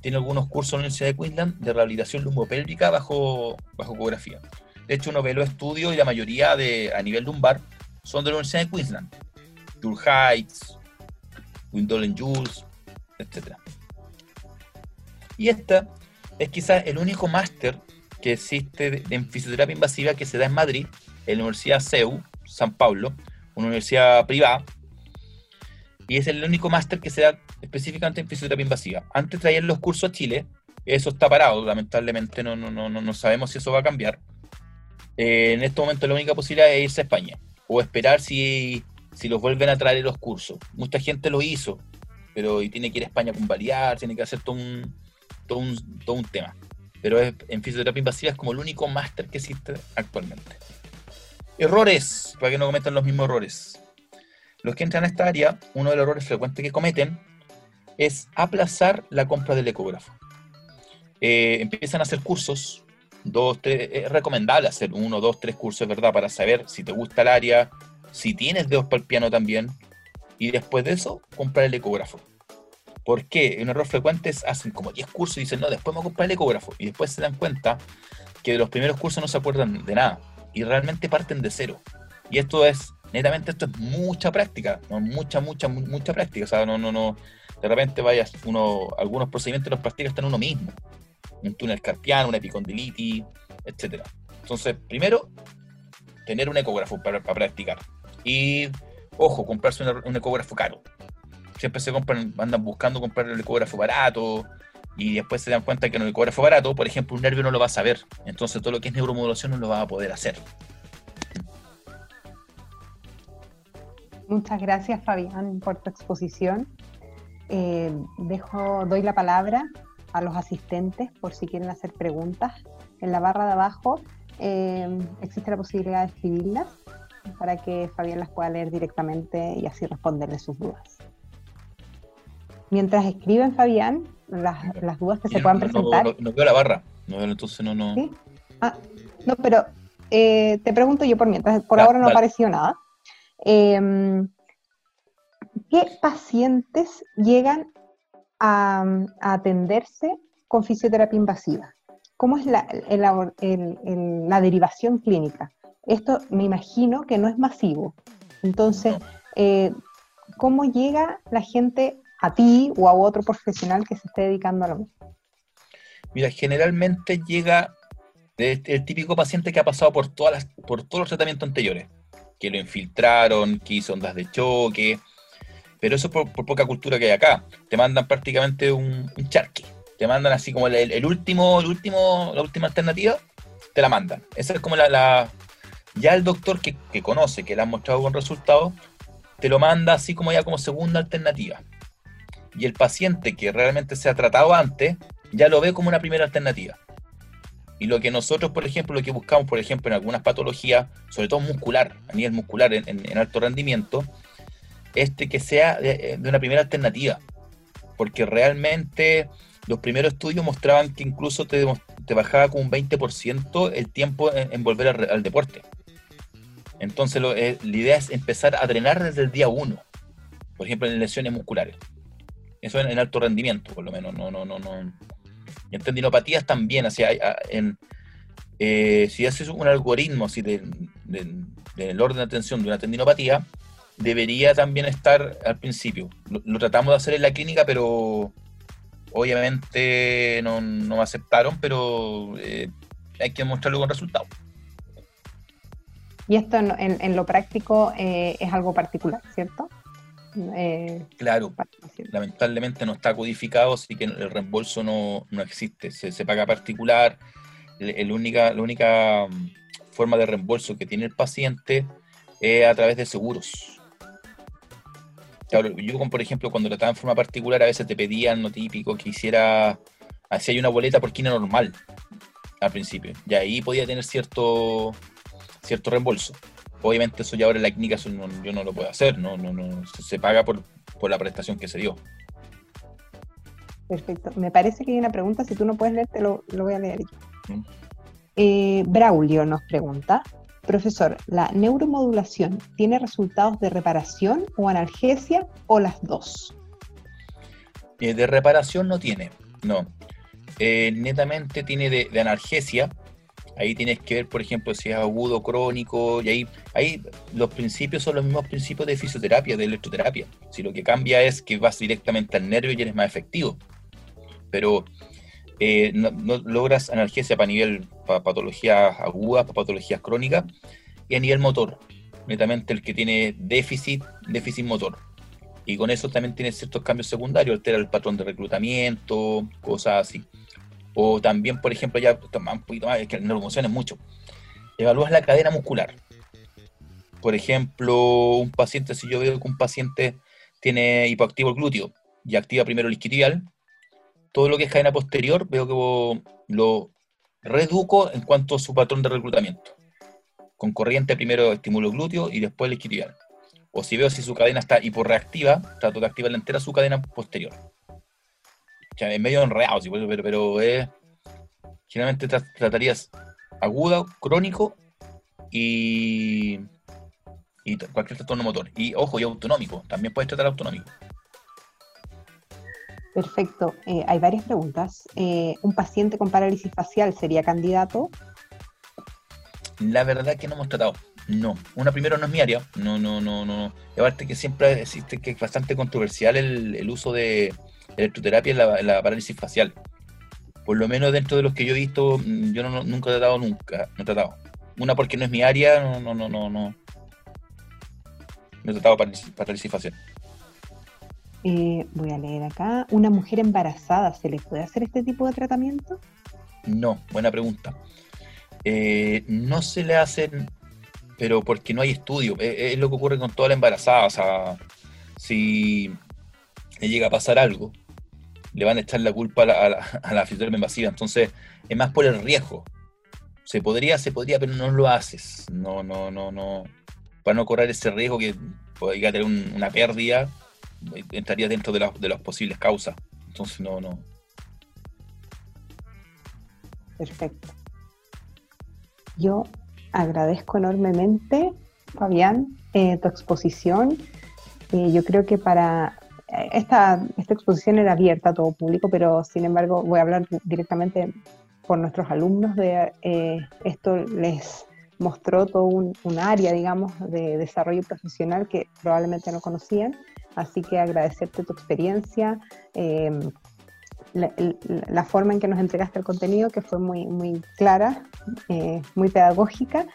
Tiene algunos cursos en la Universidad de Queensland de rehabilitación lumbopélvica bajo, bajo ecografía. De hecho, uno ve los estudios y la mayoría de, a nivel lumbar son de la Universidad de Queensland. Jules Heights, Windollen Jules, etc. Y esta es quizás el único máster que existe en fisioterapia invasiva que se da en Madrid, en la Universidad CEU, San Pablo, una universidad privada, y es el único máster que se da específicamente en fisioterapia invasiva. Antes traían los cursos a Chile, eso está parado, lamentablemente no, no, no, no sabemos si eso va a cambiar. Eh, en este momento la única posibilidad es irse a España, o esperar si, si los vuelven a traer los cursos. Mucha gente lo hizo, pero y tiene que ir a España con validar, tiene que hacer todo un, todo un, todo un tema pero en fisioterapia invasiva es como el único máster que existe actualmente. Errores, para que no cometan los mismos errores. Los que entran a esta área, uno de los errores frecuentes que cometen es aplazar la compra del ecógrafo. Eh, empiezan a hacer cursos, dos, tres, es recomendable hacer uno, dos, tres cursos, ¿verdad? Para saber si te gusta el área, si tienes dedos para el piano también, y después de eso, comprar el ecógrafo. ¿Por qué? Un error frecuente es hacen como 10 cursos y dicen, no, después me comprar el ecógrafo. Y después se dan cuenta que de los primeros cursos no se acuerdan de nada. Y realmente parten de cero. Y esto es, netamente, esto es mucha práctica. Mucha, mucha, mucha práctica. O sea, no, no, no. De repente vayas, uno, algunos procedimientos los practicas en uno mismo. Un túnel carpiano, una epicondilitis, etc. Entonces, primero, tener un ecógrafo para, practicar. Y, ojo, comprarse un ecógrafo caro siempre se compran, andan buscando comprar el ecógrafo barato y después se dan cuenta que en el ecógrafo barato, por ejemplo, un nervio no lo va a saber. Entonces todo lo que es neuromodulación no lo va a poder hacer. Muchas gracias, Fabián, por tu exposición. Eh, dejo, doy la palabra a los asistentes por si quieren hacer preguntas. En la barra de abajo eh, existe la posibilidad de escribirlas para que Fabián las pueda leer directamente y así responderle sus dudas mientras escriben, Fabián, las, dudas que se puedan presentar. No, veo la barra, no, entonces no, no. Ah, no, pero eh, te pregunto yo por mientras, por ahora no apareció nada. Em, ¿Qué pacientes llegan a, atenderse con fisioterapia invasiva? ¿Cómo es la, derivación clínica? Esto me imagino que no es masivo. Entonces, eh, ¿cómo llega la gente a ti o a otro profesional que se esté dedicando a lo mismo? Mira, generalmente llega el típico paciente que ha pasado por, todas las, por todos los tratamientos anteriores, que lo infiltraron, que hizo ondas de choque, pero eso por, por poca cultura que hay acá. Te mandan prácticamente un, charqui, te mandan así como el, último, último, la última alternativa, te la mandan. Esa es como la, ya el doctor que, que conoce, que le han mostrado buen resultado, te lo manda así como ya como segunda alternativa y el paciente que realmente se ha tratado antes ya lo ve como una primera alternativa. Y lo que nosotros, por ejemplo, lo que buscamos, por ejemplo, en algunas patologías, sobre todo muscular, a nivel muscular en, alto rendimiento, es que sea de, una primera alternativa. porque realmente los primeros estudios mostraban que incluso te, te bajaba con un 20% el tiempo en, volver al, deporte. Entonces eh, la idea es empezar a drenar desde el día 1, por ejemplo en lesiones musculares. Eso en, alto rendimiento, por lo menos. No, no, no, no. Y en tendinopatías también, así, en, eh, si haces un algoritmo así del orden de atención de una tendinopatía, debería también estar al principio. Lo, tratamos de hacer en la clínica, pero obviamente no, me aceptaron, pero eh, hay que mostrarlo con resultados. Y esto en, lo práctico eh, es algo particular, ¿cierto? Eh, claro, lamentablemente no está codificado, así que el reembolso no, existe. Se, paga particular. El, única, la única mm, forma de reembolso que tiene el paciente es a través de seguros yo, por ejemplo, cuando trataba en forma particular, a veces te pedían lo típico que hiciera, así hay una boleta por quina normal al principio, y ahí podía tener cierto, cierto reembolso. Obviamente eso ya ahora en la clínica yo no lo puedo hacer, no, no, no se, paga por, la prestación que se dio. Perfecto. Me parece que hay una pregunta, si tú no puedes leer, te lo, voy a leer yo. Mm. Eh, Braulio nos pregunta, Profesor, ¿la neuromodulación tiene resultados de reparación o analgesia o las dos? Eh, de reparación no tiene, no. Eh, netamente tiene de, analgesia. Ahí tienes que ver, por ejemplo, si es agudo, crónico, y ahí, ahí los principios son los mismos principios de fisioterapia, de electroterapia. Si lo que cambia es que vas directamente al nervio y eres más efectivo. Pero eh, no, logras analgesia para nivel para patologías agudas, para patologías crónicas, y a nivel motor, netamente el que tiene déficit, déficit motor. Y con eso también tiene ciertos cambios secundarios, altera el patrón de reclutamiento, cosas así. O también, por ejemplo, ya un poquito más, es que lo es mucho. Evalúas la cadena muscular. Por ejemplo, un paciente, si yo veo que un paciente tiene hipoactivo el glúteo y activa primero el isquiotibial, todo lo que es cadena posterior, veo que lo reduco en cuanto a su patrón de reclutamiento. Con corriente primero estimulo glúteo y después el isquiotibial. O si veo si su cadena está hiporreactiva, trato de activar la entera su cadena posterior. O sea, es medio enredado, pero, pero es, generalmente tratarías aguda, crónico y, y cualquier trastorno motor. Y ojo, y autonómico. También puedes tratar autonómico. Perfecto. Eh, hay varias preguntas. Eh, ¿Un paciente con parálisis facial sería candidato? La verdad que no hemos tratado. No. Una primero no es mi área. No, no, no, no. Y aparte que siempre existe que es bastante controversial el, uso de electroterapia en la, parálisis facial. Por lo menos dentro de los que yo he visto, mm, yo no, nunca he tratado nunca. No he tratado. Una porque no es mi área, no, no, no, no. No, no he tratado parálisis facial. Eh, voy a leer acá. ¿Una mujer embarazada se le puede hacer este tipo de tratamiento? No, buena pregunta. Eh, no se le hacen, pero porque no hay estudio. Eh, es, lo que ocurre con toda la embarazada. O sea, si le llega a pasar algo, le van a echar la culpa a la, a la, invasiva. Entonces, es más por el riesgo. Se podría, se podría, pero no lo haces. No, no, no, no. Para no correr ese riesgo que podría tener una pérdida entraría dentro de, de las posibles causas. Entonces no, no. Perfecto. Yo agradezco enormemente, Fabián, eh, tu exposición. Eh, yo creo que para esta, esta exposición era abierta a todo público, pero sin embargo voy a hablar directamente por nuestros alumnos de esto les mostró todo un, un, área, digamos, de desarrollo profesional que probablemente no conocían Así que agradecerte tu experiencia, em, la, forma en que nos entregaste el contenido, que fue muy, muy clara, eh, muy pedagógica.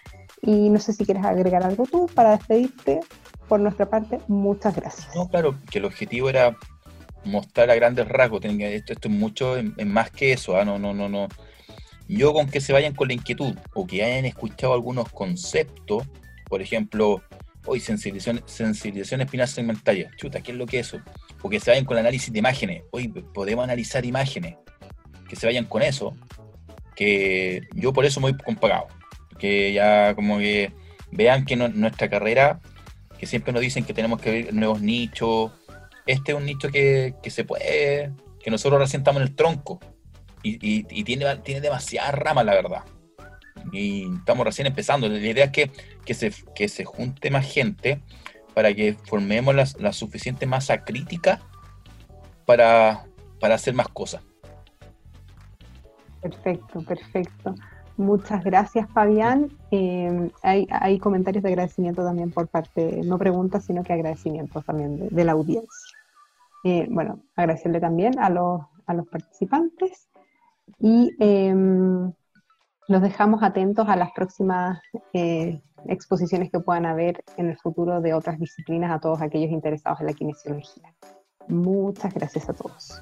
Y no sé si quieres agregar algo tú para despedirte. Por nuestra parte, muchas gracias. No, claro, que el objetivo era mostrar a grandes rasgos. Esto, esto es mucho más que eso. ¿ah? No, no, no, no. Yo con que se vayan con la inquietud o que hayan escuchado algunos conceptos, por ejemplo, Hoy, sensibilización, sensibilización espinal segmentaria. Chuta, ¿qué es lo que es eso? Porque se vayan con el análisis de imágenes. Hoy podemos analizar imágenes. Que se vayan con eso. Que yo por eso me voy compagado. Que ya como que vean que nuestra carrera, que siempre nos dicen que tenemos que ver nuevos nichos, este es un nicho que, se puede, que nosotros recién estamos en el tronco y, tiene, tiene demasiadas ramas, la verdad. Y estamos recién empezando. La idea es que, que, se, que se junte más gente para que formemos la, la suficiente masa crítica para, para hacer más cosas. Perfecto, perfecto. Muchas gracias, Fabián. Eh, hay, comentarios de agradecimiento también por parte, no preguntas, sino que agradecimientos también de, la audiencia. Eh, bueno, agradecerle también a los, a los participantes y em, los dejamos atentos a las próximas eh, exposiciones que puedan haber en el futuro de otras disciplinas a todos aquellos interesados en la kinesiología. Muchas gracias a todos.